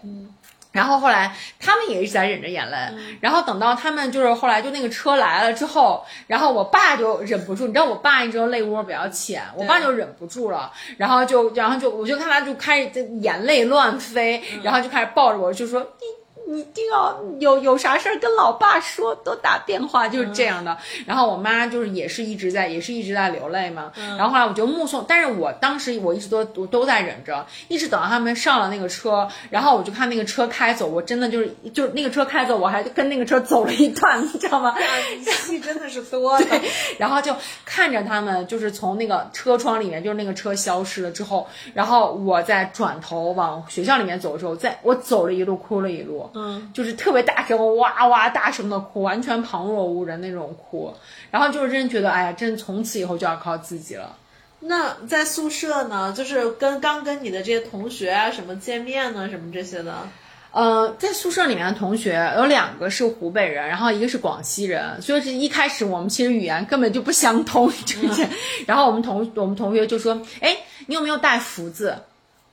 然后后来他们也一直在忍着眼泪，然后等到他们就是后来就那个车来了之后，然后我爸就忍不住，你知道我爸一直泪窝比较浅，我爸就忍不住了，然后就然后就我就看他就开始眼泪乱飞，然后就开始抱着我就说。你一定要有有啥事儿跟老爸说，多打电话，就是这样的。然后我妈就是也是一直在，也是一直在流泪嘛。然后后来我就目送，但是我当时我一直都都都在忍着，一直等到他们上了那个车，然后我就看那个车开走，我真的就是就是那个车开走，我还跟那个车走了一段，你知道吗？戏真的是多。(laughs) 对，然后就看着他们就是从那个车窗里面，就是那个车消失了之后，然后我再转头往学校里面走的时候，在我走了一路，哭了一路。嗯，就是特别大声，哇哇大声的哭，完全旁若无人那种哭，然后就是真觉得，哎呀，真从此以后就要靠自己了。那在宿舍呢，就是跟刚跟你的这些同学啊什么见面呢，什么这些的。呃，在宿舍里面的同学有两个是湖北人，然后一个是广西人，所以是一开始我们其实语言根本就不相通，就是？然后我们同我们同学就说，哎，你有没有带福字？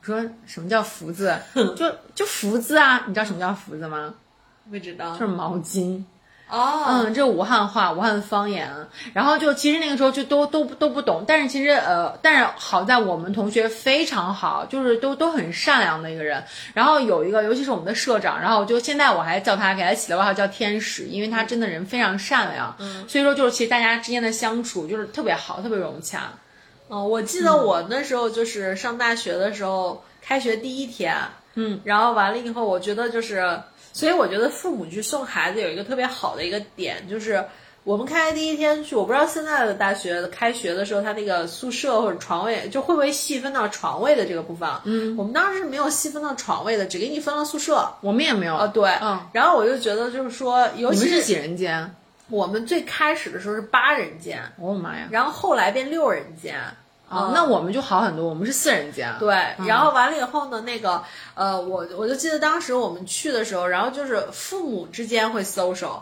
说什么叫福字？就就福字啊！你知道什么叫福字吗？不知道，就是毛巾。哦，嗯，这是武汉话、武汉方言。然后就其实那个时候就都都都不懂，但是其实呃，但是好在我们同学非常好，就是都都很善良的一个人。然后有一个，尤其是我们的社长，然后就现在我还叫他，给他起的外号叫天使，因为他真的人非常善良。嗯，所以说就是其实大家之间的相处就是特别好，特别融洽。嗯，我记得我那时候就是上大学的时候，开学第一天，嗯，然后完了以后，我觉得就是，所以我觉得父母去送孩子有一个特别好的一个点，就是我们开学第一天去，我不知道现在的大学开学的时候，他那个宿舍或者床位就会不会细分到床位的这个部分，嗯，我们当时是没有细分到床位的，只给你分了宿舍，我们也没有，啊，对，嗯，然后我就觉得就是说，尤其是几人间。我们最开始的时候是八人间，我的妈呀！然后后来变六人间，啊，那我们就好很多，我们是四人间。对，然后完了以后呢，那个呃，我我就记得当时我们去的时候，然后就是父母之间会 social，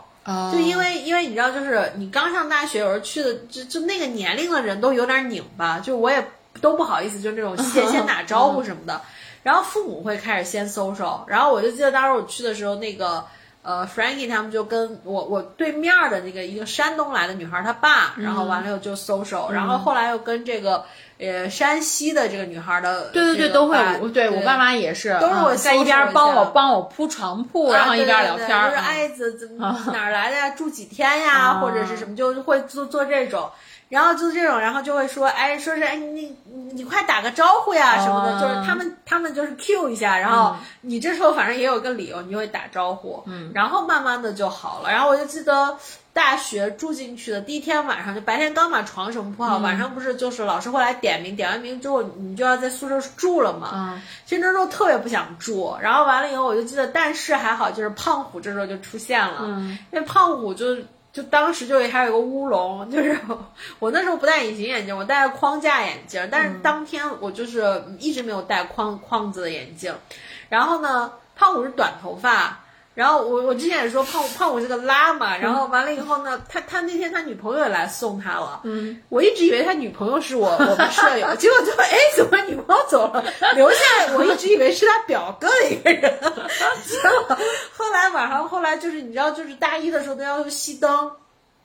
就因为因为你知道，就是你刚上大学，有时候去的就就那个年龄的人都有点拧巴，就我也都不好意思，就那种先 (laughs) 先打招呼什么的，然后父母会开始先 social，然后我就记得当时我去的时候那个。呃，Frankie 他们就跟我我对面的那个一个山东来的女孩她爸，然后完了以后就 social，然后后来又跟这个呃山西的这个女孩的，对对对，都会，对我爸妈也是，都是我在一边帮我帮我铺床铺，然后一边聊天，就是哎怎怎哪来的呀，住几天呀，或者是什么，就会做做这种。然后就是这种，然后就会说，哎，说是哎，你你快打个招呼呀什么的，就是他们他们就是 Q 一下，然后你这时候反正也有个理由，你就会打招呼，嗯，然后慢慢的就好了。然后我就记得大学住进去的第一天晚上，就白天刚把床什么铺好，晚上不是就是老师会来点名，点完名之后你就要在宿舍住了嘛，嗯，其实那时候特别不想住，然后完了以后我就记得，但是还好就是胖虎这时候就出现了，嗯，因为胖虎就。就当时就还有一个乌龙，(laughs) 就是我那时候不戴隐形眼镜，我戴着框架眼镜，但是当天我就是一直没有戴框框子的眼镜，然后呢，胖虎是短头发。然后我我之前也说胖胖虎是个拉嘛，然后完了以后呢，他他那天他女朋友也来送他了，嗯，我一直以为他女朋友是我 (laughs) 我们舍友，结果就哎怎么女朋友走了，(laughs) 留下我一直以为是他表哥的一个人，(laughs) 结果后来晚上后来就是你知道就是大一的时候都要熄灯，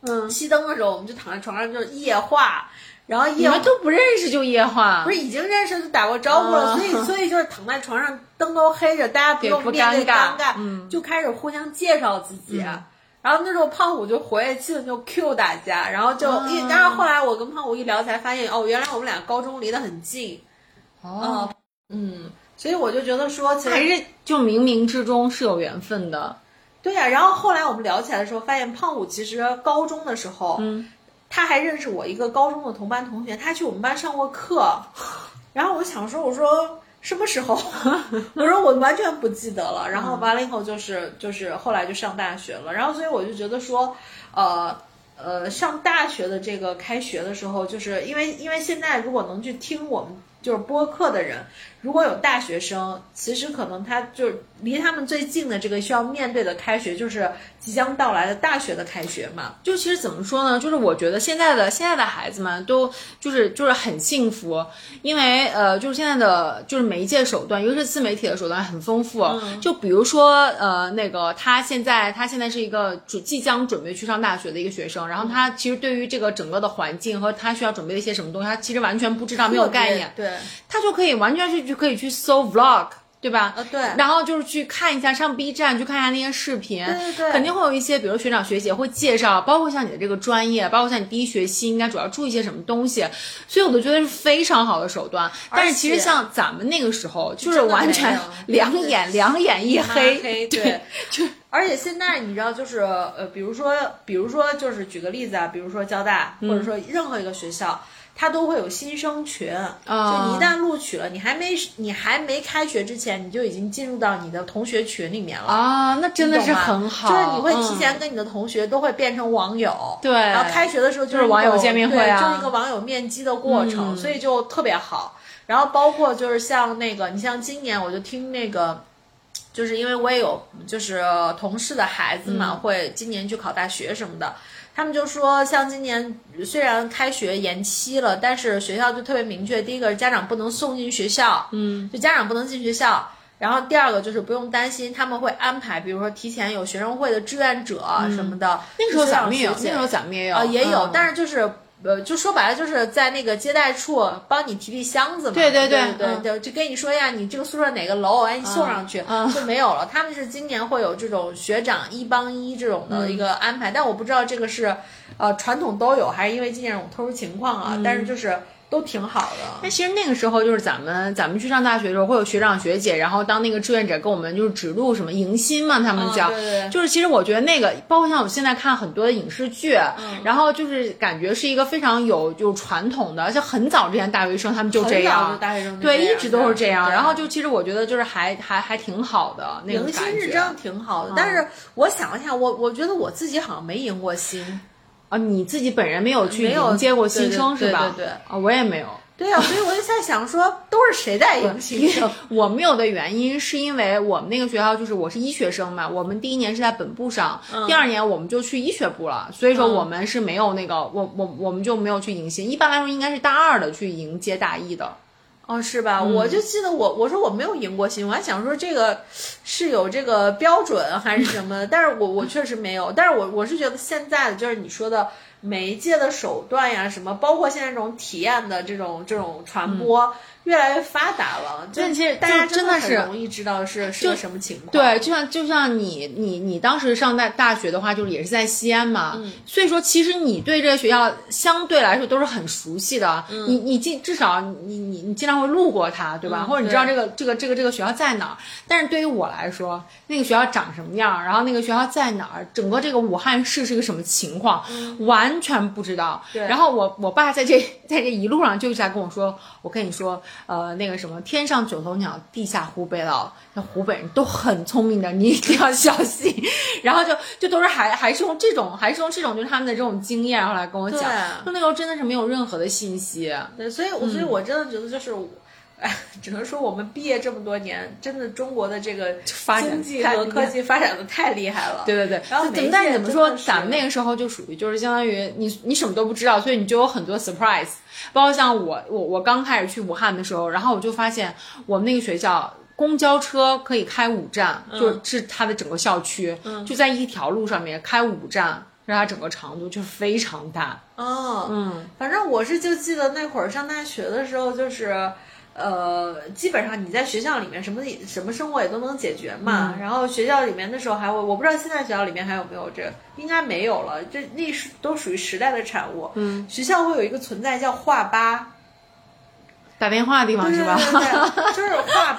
嗯，熄灯的时候我们就躺在床上就是夜话。然后你们都不认识就夜话，不是已经认识就打过招呼了，所以 (laughs) 所以就是躺在床上，灯都黑着，大家不用面对尴尬，就开始互相介绍自己。然后那时候胖虎就活跃气氛就 Q 大家，然后就一，但是后来我跟胖虎一聊才发现，哦，原来我们俩高中离得很近。哦，嗯，所以我就觉得说，还是就冥冥之中是有缘分的。对呀、然后后来我们聊起来的时候，发现胖虎其实高中的时候，嗯，他还认识我一个高中的同班同学，他去我们班上过课，(laughs) 然后我想说，我说什么时候？(laughs) 我说我完全不记得了。然后完了以后就是就是后来就上大学了，然后所以我就觉得说，呃。呃，上大学的这个开学的时候，就是因为因为现在如果能去听我们就是播客的人，如果有大学生，其实可能他就离他们最近的这个需要面对的开学，就是即将到来的大学的开学嘛。就其实怎么说呢？就是我觉得现在的现在的孩子们都就是就是很幸福，因为呃，就是现在的就是媒介手段，尤其是自媒体的手段很丰富。就比如说呃，那个他现在他现在是一个准即将准备去上大学的一个学生，然后他其实对于这个整个的环境和他需要准备的一些什么东西，他其实完全不知道，没有概念，对，他就可以完全是就可以去搜 vlog。对吧？呃，对，然后就是去看一下上 B 站，去看一下那些视频，对对对肯定会有一些，比如学长学姐会介绍，包括像你的这个专业，包括像你第一学期应该主要注意一些什么东西，所以我都觉得是非常好的手段。但是其实像咱们那个时候，就是完全两眼两眼一 (laughs) 黑，黑，对，(laughs) 就而且现在你知道，就是呃，比如说，比如说，就是举个例子啊，比如说交大，或者说任何一个学校。它都会有新生群，就你一旦录取了，你还没你还没开学之前，你就已经进入到你的同学群里面了啊，那真的是很好，就是你会提前跟你的同学都会变成网友，对，然后开学的时候就是网友见面会啊，就是一个网友面基的过程，所以就特别好。然后包括就是像那个，你像今年我就听那个。就是因为我也有就是同事的孩子嘛，嗯、会今年去考大学什么的，他们就说，像今年虽然开学延期了，但是学校就特别明确，第一个是家长不能送进学校，嗯，就家长不能进学校。然后第二个就是不用担心，他们会安排，比如说提前有学生会的志愿者什么的。嗯、那个时候咱们也有，那个时候咱们也有啊、呃，也有，嗯、但是就是。呃，就说白了，就是在那个接待处帮你提提箱子嘛。对对对对对，就就跟你说一下，你这个宿舍哪个楼，哎，你送上去就没有了。他们是今年会有这种学长一帮一这种的一个安排，但我不知道这个是呃传统都有，还是因为今年这种特殊情况啊。但是就是。都挺好的。那其实那个时候就是咱们咱们去上大学的时候，会有学长学姐，然后当那个志愿者跟我们就是指路什么迎新嘛，他们叫，嗯、对对就是其实我觉得那个，包括像我现在看很多的影视剧，嗯、然后就是感觉是一个非常有就传统的，而且很早之前大学生他们就这样，大学生对，一直都是这样。然后就其实我觉得就是还还还挺好的，那迎新是真的挺好的。嗯、但是我想了一下，我我觉得我自己好像没迎过新。啊，你自己本人没有去迎接过新生是吧？对对对啊，我也没有。对呀、啊，所以我就在想说，都是谁在迎新生？我没有的原因是因为我们那个学校就是我是医学生嘛，我们第一年是在本部上，嗯、第二年我们就去医学部了，所以说我们是没有那个，嗯、我我我们就没有去迎新。一般来说应该是大二的去迎接大一的。哦，是吧？嗯、我就记得我我说我没有赢过心，我还想说这个是有这个标准还是什么的，但是我我确实没有。但是我我是觉得现在的就是你说的。媒介的手段呀，什么，包括现在这种体验的这种这种传播，嗯、越来越发达了。但其实大家真的是容易知道是是个什么情况。对，就像就像你你你当时上大大学的话，就是也是在西安嘛，嗯、所以说其实你对这个学校相对来说都是很熟悉的。嗯、你你尽至少你你你经常会路过它，对吧？嗯、或者你知道这个这个这个这个学校在哪儿。但是对于我来说，那个学校长什么样，然后那个学校在哪儿，整个这个武汉市是个什么情况，完全不知道。对，然后我我爸在这在这一路上就一直在跟我说，我跟你说，呃，那个什么，天上九头鸟，地下湖北佬，那湖北人都很聪明的，你一定要小心。(laughs) 然后就就都是还还是用这种还是用这种就是他们的这种经验，然后来跟我讲，就那时候真的是没有任何的信息。对，所以我所以我真的觉得就是。哎，(laughs) 只能说我们毕业这么多年，真的中国的这个经济和科技发展的太厉害了。对对对，然后怎么但是怎么说，咱们那个时候就属于就是相当于你你什么都不知道，所以你就有很多 surprise。包括像我我我刚开始去武汉的时候，然后我就发现我们那个学校公交车可以开五站，嗯、就是它的整个校区、嗯、就在一条路上面开五站，让它整个长度就非常大。哦，嗯，反正我是就记得那会儿上大学的时候就是。呃，基本上你在学校里面什么什么生活也都能解决嘛。嗯、然后学校里面的时候还会，我不知道现在学校里面还有没有这，应该没有了。这历史都属于时代的产物。嗯，学校会有一个存在叫画吧，打电话的地方是吧？对对对，就是画吧。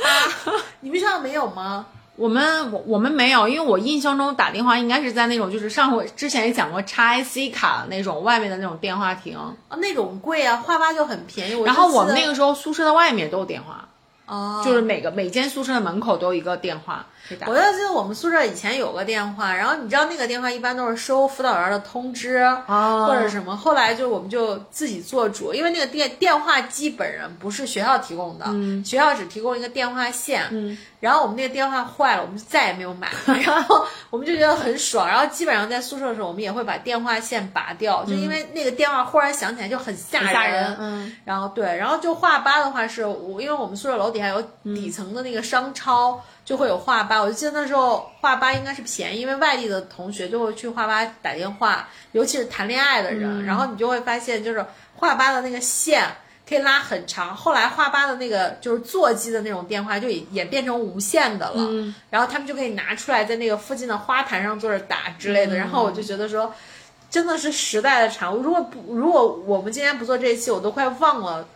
你们学校没有吗？我们我我们没有，因为我印象中打电话应该是在那种就是上回之前也讲过插 IC 卡那种外面的那种电话亭，啊，那种贵啊，话吧就很便宜。我然后我们那个时候宿舍的外面都有电话，哦，就是每个每间宿舍的门口都有一个电话。我就记得我们宿舍以前有个电话，然后你知道那个电话一般都是收辅导员的通知。啊或者什么，后来就我们就自己做主，因为那个电电话机本人不是学校提供的，学校只提供一个电话线，嗯。然后我们那个电话坏了，我们就再也没有买，(laughs) 然后我们就觉得很爽，然后基本上在宿舍的时候，我们也会把电话线拔掉，就因为那个电话忽然响起来就很吓人。嗯，然后对，然后就画吧的话是我，因为我们宿舍楼底下有底层的那个商超，就会有画吧。我就记得那时候画吧应该是便宜，因为外地的同学就会去画吧打电话，尤其是谈恋爱的人，然后你就会发现就是画吧的那个线。可以拉很长，后来画吧的那个就是座机的那种电话就也也变成无线的了，然后他们就可以拿出来在那个附近的花坛上坐着打之类的，然后我就觉得说，真的是时代的产物。如果不，如果我们今天不做这一期，我都快忘了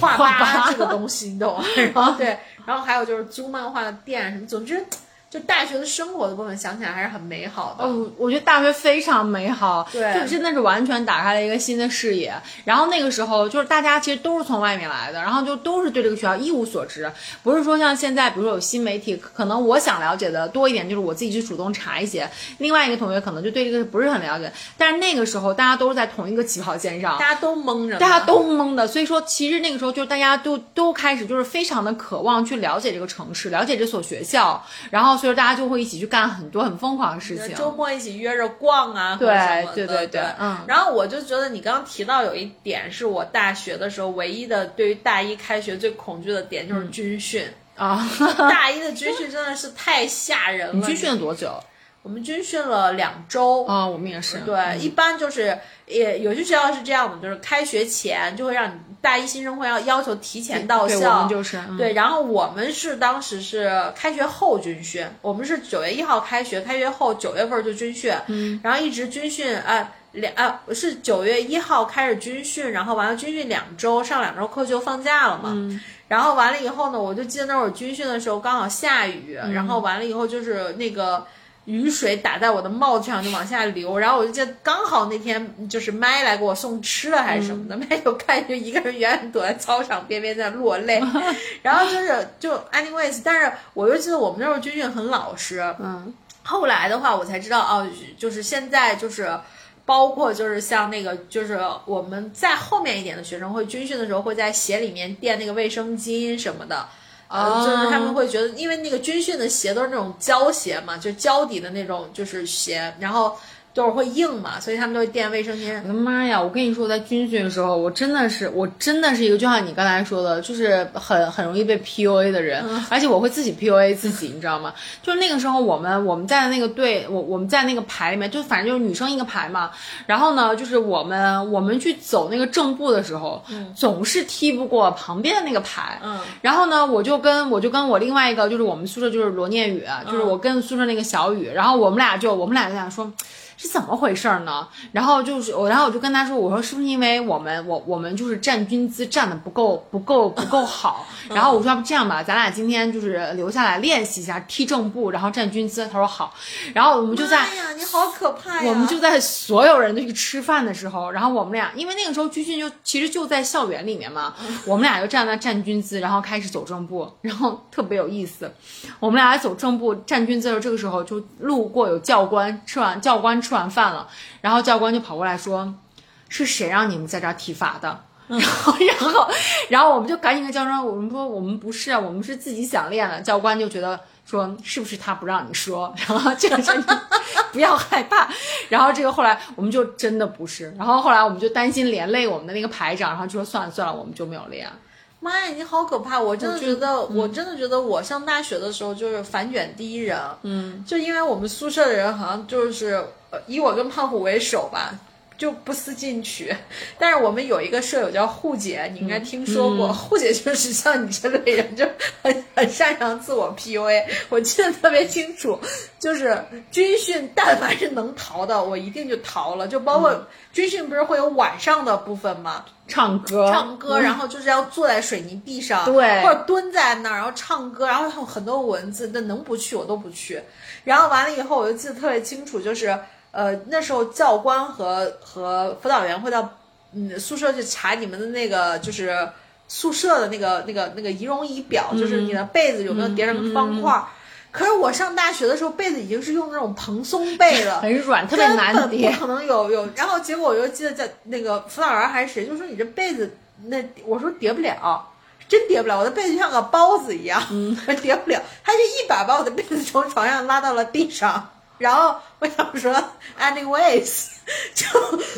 画吧这个东西，你懂吗？然 (laughs) 后对，然后还有就是租漫画的店什么，总之就大学的生活的部分想起来还是很美好的。哦，我觉得大学非常美好，对就真的是完全打开了一个新的视野。然后那个时候，就是大家其实都是从外面来的，然后就都是对这个学校一无所知，不是说像现在，比如说有新媒体，可能我想了解的多一点，就是我自己去主动查一些；另外一个同学可能就对这个不是很了解。但是那个时候，大家都是在同一个起跑线上，大家都蒙着，大家都懵的，所以说其实那个时候就是大家都都开始就是非常的渴望去了解这个城市，了解这所学校，然后所以说大家就会一起去干很多很疯狂的事情。周末一起约着逛啊，对对对对嗯然后我就觉得你刚刚提到有一点是我大学的时候唯一的对于大一开学最恐惧的点，就是军训。(laughs) 啊，大一的军训真的是太吓人了。你军训了多久？我们军训了两周。啊，我们也是。对，一般就是也有些学校是这样的，就是开学前就会让你大一新生会要要求提前到对，校，我们就是嗯对，然后我们是当时是开学后军训，我们是九月一号开学，开学后九月份就军训，嗯，然后一直军训，呃，两呃是九月一号开始军训，然后完了军训两周，上两周课就放假了嘛，嗯，然后完了以后呢，我就记得那会儿军训的时候刚好下雨，然后完了以后就是那个。雨水打在我的帽子上就往下流，然后我就记得刚好那天就是麦来给我送吃的还是什么的，麦就看就一个人远远躲在操场边边在落泪，(laughs) 然后就是就 anyways，但是我就记得我们那时候军训很老实，嗯，后来的话我才知道哦，就是现在就是。包括就是像那个，就是我们在后面一点的学生会军训的时候，会在鞋里面垫那个卫生巾什么的，呃，就是他们会觉得，因为那个军训的鞋都是那种胶鞋嘛，就胶底的那种就是鞋，然后都是会硬嘛，所以他们都会垫卫生巾我。的妈呀！我跟你说，在军训的时候，我真的是，我真的是一个，就像你刚才说的，就是很很容易被 PUA 的人，而且我会自己 PUA 自己，你知道吗？就是那个时候，我们我们在那个队，我我们在那个排里面，就反正就是女生一个排嘛。然后呢，就是我们我们去走那个正步的时候，总是踢不过旁边的那个排。嗯，然后呢，我就跟我就跟我另外一个就是我们宿舍就是罗念宇，就是我跟宿舍那个小雨，然后我们俩就我们俩就想说。是怎么回事儿呢？然后就是我，然后我就跟他说，我说是不是因为我们我我们就是站军姿站的不够不够不够好？然后我说要不这样吧，咱俩今天就是留下来练习一下踢正步，然后站军姿。他说好，然后我们就在哎呀，你好可怕呀！我们就在所有人都去吃饭的时候，然后我们俩，因为那个时候军训就其实就在校园里面嘛，我们俩就站在站军姿，然后开始走正步，然后特别有意思。我们俩走正步站军姿的时候，这个时候就路过有教官，吃完教官吃完饭了，然后教官就跑过来说：“是谁让你们在这儿体罚的？”然后，(laughs) 然后，然后我们就赶紧跟教官，我们说我们不是啊，我们是自己想练的。教官就觉得说是不是他不让你说，(laughs) 然后这个事你不要害怕。然后这个后来我们就真的不是，然后后来我们就担心连累我们的那个排长，然后就说算了算了，我们就没有练。妈呀，你好可怕！我真的觉得，嗯我真的觉得，我上大学的时候就是反卷第一人。嗯，就因为我们宿舍的人好像就是，呃以我跟胖虎为首吧，就不思进取。但是我们有一个舍友叫护姐，你应该听说过，护姐就是像你这类人，就很很擅长自我 PUA。我记得特别清楚，就是军训，但凡是能逃的，我一定就逃了。就包括军训不是会有晚上的部分吗？唱歌，唱歌，然后就是要坐在水泥地上，对，或者蹲在那儿，然后唱歌，然后有很多蚊子，那能不去我都不去。然后完了以后，我就记得特别清楚，就是呃那时候教官和和辅导员会到嗯宿舍去查你们的那个就是宿舍的那个那个那个仪容仪表，就是你的被子有没有叠成方块。可是我上大学的时候，被子已经是用那种蓬松被了，(laughs) 很软，特别难叠，不可能有有。然后结果我又记得在那个辅导员还是谁就说你这被子那我说叠不了，真叠不了，我的被子就像个包子一样，嗯，(laughs) 叠不了。他就一把把我的被子从床上拉到了地上，然后我想说，(laughs) anyways。(laughs) 就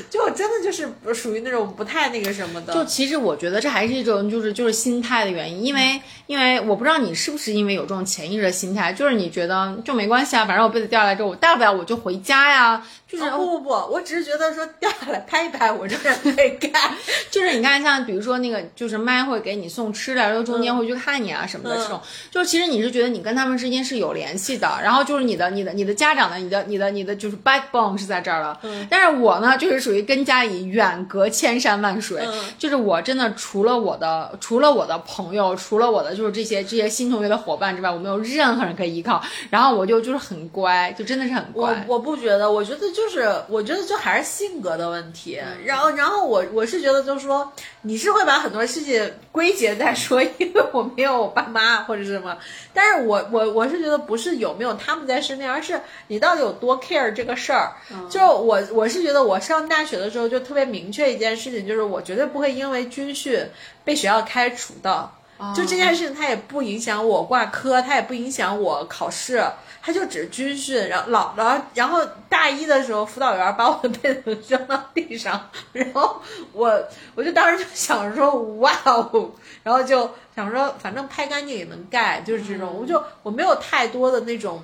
就真的就是属于那种不太那个什么的。就其实我觉得这还是一种就是就是心态的原因，因为因为我不知道你是不是因为有这种潜意识的心态，就是你觉得就没关系啊，反正我被子掉下来之后，我大不了我就回家呀。就是不不不，我只是觉得说掉下来拍一拍，我这人可以干。(laughs) 就是你看像比如说那个就是麦会给你送吃的，然后中间会去看你啊什么的这种，就其实你是觉得你跟他们之间是有联系的，然后就是你的你的你的家长的你的你的你的就是 backbone 是在这儿了。嗯。但是我呢，就是属于跟家里远隔千山万水，就是我真的除了我的除了我的朋友，除了我的就是这些这些新同学的伙伴之外，我没有任何人可以依靠。然后我就就是很乖，就真的是很乖。我我不觉得，我觉得就。就是我觉得就还是性格的问题，然后然后我我是觉得就是说你是会把很多事情归结在说 (laughs) 因为我没有我爸妈或者什么，但是我我我是觉得不是有没有他们在身边，而是你到底有多 care 这个事儿。就我我是觉得我上大学的时候就特别明确一件事情，就是我绝对不会因为军训被学校开除的。就这件事情，它也不影响我挂科，它也不影响我考试。他就只是军训，然后老了，然后大一的时候，辅导员把我的被子扔到地上，然后我我就当时就想说哇哦，然后就想说反正拍干净也能盖，就是这种，我就我没有太多的那种，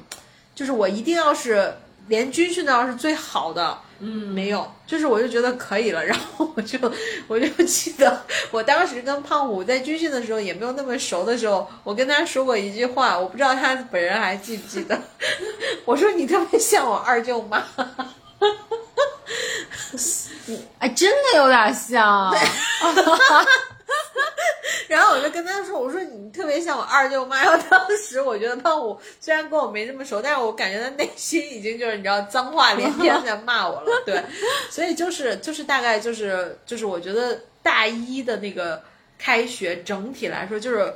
就是我一定要是连军训都要是最好的。嗯，没有，就是我就觉得可以了，然后我就我就记得我当时跟胖虎在军训的时候也没有那么熟的时候，我跟他说过一句话，我不知道他本人还记不记得。(laughs) 我说你特别像我二舅妈，(laughs) 哎，真的有点像。(laughs) 然后我就跟他说：“我说你特别像我二舅妈。”然后当时我觉得胖虎虽然跟我没这么熟，但是我感觉他内心已经就是你知道脏话连篇在骂我了。对，(laughs) 所以就是就是大概就是就是我觉得大一的那个开学整体来说就是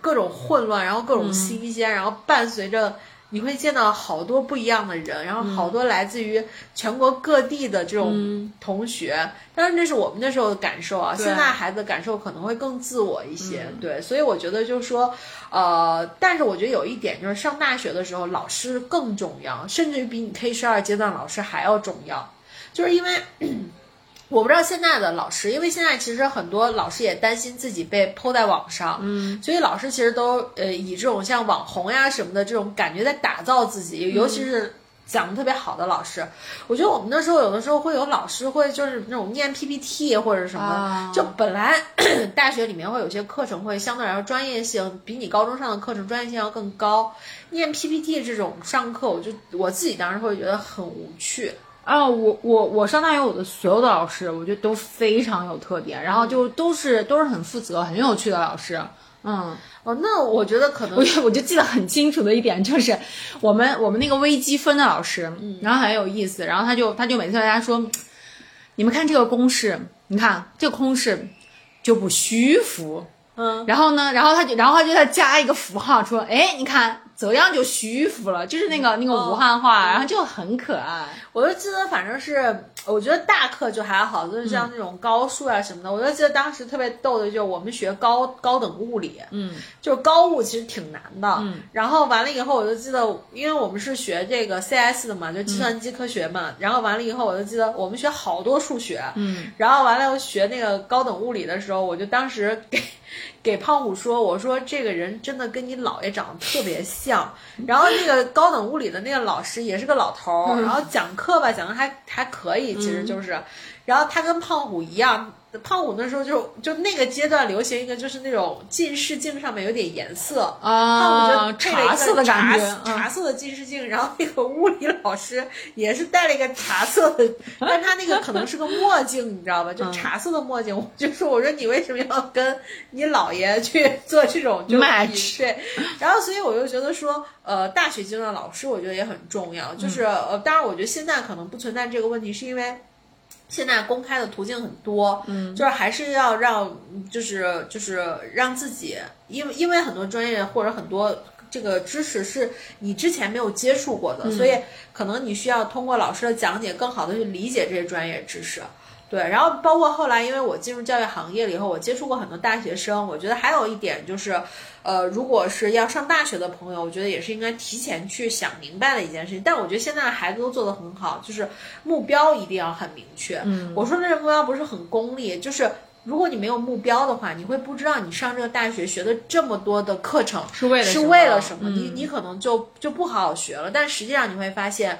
各种混乱，然后各种新鲜，然后伴随着。你会见到好多不一样的人，然后好多来自于全国各地的这种同学。当然，这是我们那时候的感受啊。现在孩子感受可能会更自我一些，对。所以我觉得就是说，呃，但是我觉得有一点就是上大学的时候，老师更重要，甚至于比你 K 十二阶段老师还要重要，就是因为。我不知道现在的老师，因为现在其实很多老师也担心自己被抛在网上，嗯，所以老师其实都呃以这种像网红呀什么的这种感觉在打造自己，尤其是讲的特别好的老师。我觉得我们那时候有的时候会有老师会就是那种念 PPT 或者什么，就本来 (clears throat) 大学里面会有些课程会相对来说专业性比你高中上的课程专业性要更高，念 PPT 这种上课，我就我自己当时会觉得很无趣。啊，我我我上大学，我的所有的老师，我觉得都非常有特点，然后就都是都是很负责、很有趣的老师。嗯，哦，那我觉得可能，我我就记得很清楚的一点就是，我们我们那个微积分的老师，然后很有意思，然后他就他就每次大家说，你们看这个公式，你看这个公式就不虚浮，嗯，然后呢，然后他就然后他就再加一个符号说，哎，你看。怎样就虚浮了，就是那个那个武汉话，然后就很可爱。我就记得，反正是我觉得大课就还好，就是像那种高数啊什么的。我就记得当时特别逗的，就是我们学高高等物理，嗯，就是高物其实挺难的。嗯，然后完了以后，我就记得，因为我们是学这个 CS 的嘛，就计算机科学嘛。然后完了以后，我就记得我们学好多数学。嗯，然后完了学那个高等物理的时候，我就当时给给胖虎说，我说这个人真的跟你姥爷长得特别像。然后那个高等物理的那个老师也是个老头儿，(laughs) 然后讲课吧讲的还还可以，其实就是，然后他跟胖虎一样。胖虎那时候就就那个阶段流行一个就是那种近视镜上面有点颜色啊，胖虎啊，就配了一个茶色的感觉，茶茶色的近视镜，然后那个物理老师也是戴了一个茶色的，但他那个可能是个墨镜，你知道吧？(laughs) 就茶色的墨镜。我就说，我说你为什么要跟你姥爷去做这种就 (laughs) Match 对，然后所以我就觉得说，呃，大学阶段老师我觉得也很重要，就是、呃，当然我觉得现在可能不存在这个问题，是因为。现在公开的途径很多，嗯，就是还是要让，就是就是让自己，因为因为很多专业或者很多这个知识是你之前没有接触过的，所以可能你需要通过老师的讲解，更好的去理解这些专业知识。对，然后包括后来，因为我进入教育行业了以后，我接触过很多大学生。我觉得还有一点就是，呃，如果是要上大学的朋友，我觉得也是应该提前去想明白的一件事情。但我觉得现在的孩子都做得很好，就是目标一定要很明确。嗯，我说的这个目标不是很功利，就是如果你没有目标的话，你会不知道你上这个大学学的这么多的课程是为了是什么为了什么，嗯你你可能就就不好好学了。但实际上你会发现。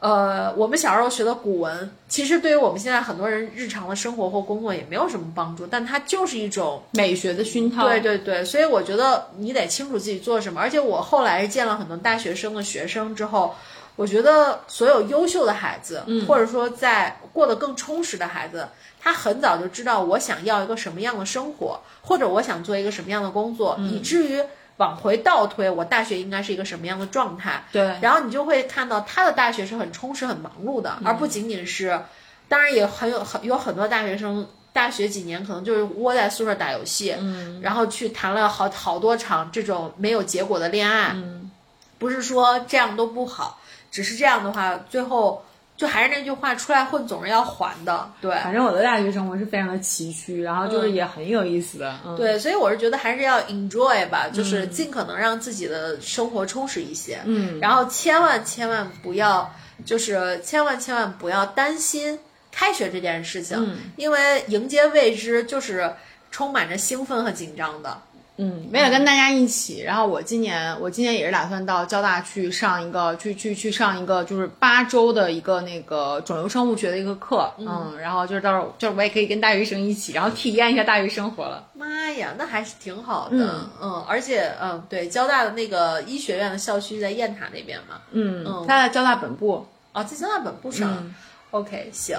呃，我们小时候学的古文，其实对于我们现在很多人日常的生活或工作也没有什么帮助，但它就是一种美学的熏陶。对对对，所以我觉得你得清楚自己做什么。而且我后来见了很多大学生的学生之后，我觉得所有优秀的孩子，嗯或者说在过得更充实的孩子，他很早就知道我想要一个什么样的生活，或者我想做一个什么样的工作，嗯以至于往回倒推，我大学应该是一个什么样的状态。对然后你就会看到他的大学是很充实、很忙碌的，而不仅仅是，当然也很有很有很多大学生。大学几年可能就是窝在宿舍打游戏，嗯，然后去谈了好好多场这种没有结果的恋爱，嗯，不是说这样都不好，只是这样的话，最后就还是那句话，出来混总是要还的，对，反正我的大学生活是非常的崎岖，然后就是也很有意思的。嗯，对，所以我是觉得还是要 enjoy 吧，就是尽可能让自己的生活充实一些。嗯，然后千万千万不要，就是千万千万不要担心开学这件事情，嗯因为迎接未知就是充满着兴奋和紧张的。嗯，为了跟大家一起，然后我今年我今年也是打算到交大去上一个去去去上一个就是八周的一个那个肿瘤生物学的一个课，嗯，然后就是到时候就是我也可以跟大学生一起，然后体验一下大学生活了。妈呀，那还是挺好的，嗯。而且嗯，对，交大的那个医学院的校区在雁塔那边嘛，嗯，嗯他在交大本部，哦，在交大本部上。嗯。OK，行，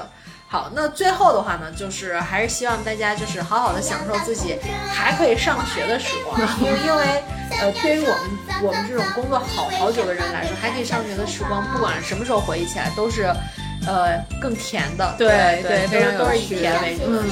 好，那最后的话呢，就是还是希望大家就是好好的享受自己还可以上学的时光，因为因为呃，对于我们我们这种工作好好久的人来说，还可以上学的时光，不管什么时候回忆起来，都是呃更甜的，对对，非常都是以甜为主嗯。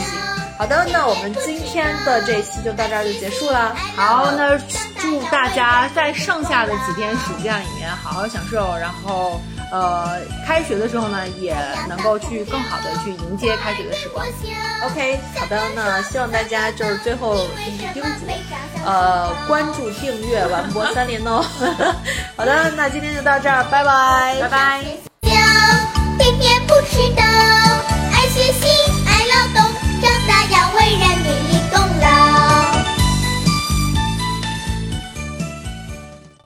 好的，那我们今天的这一期就到这儿就结束了。好，那祝大家在剩下的几天暑假里面好好享受，然后呃，开学的时候呢，也能够去更好的去迎接开学的时光。OK，好的，那希望大家就是最后就是叮嘱，呃，关注、订阅、完播三连哦。(laughs) 好的，那今天就到这儿，拜拜，拜拜。天天不知道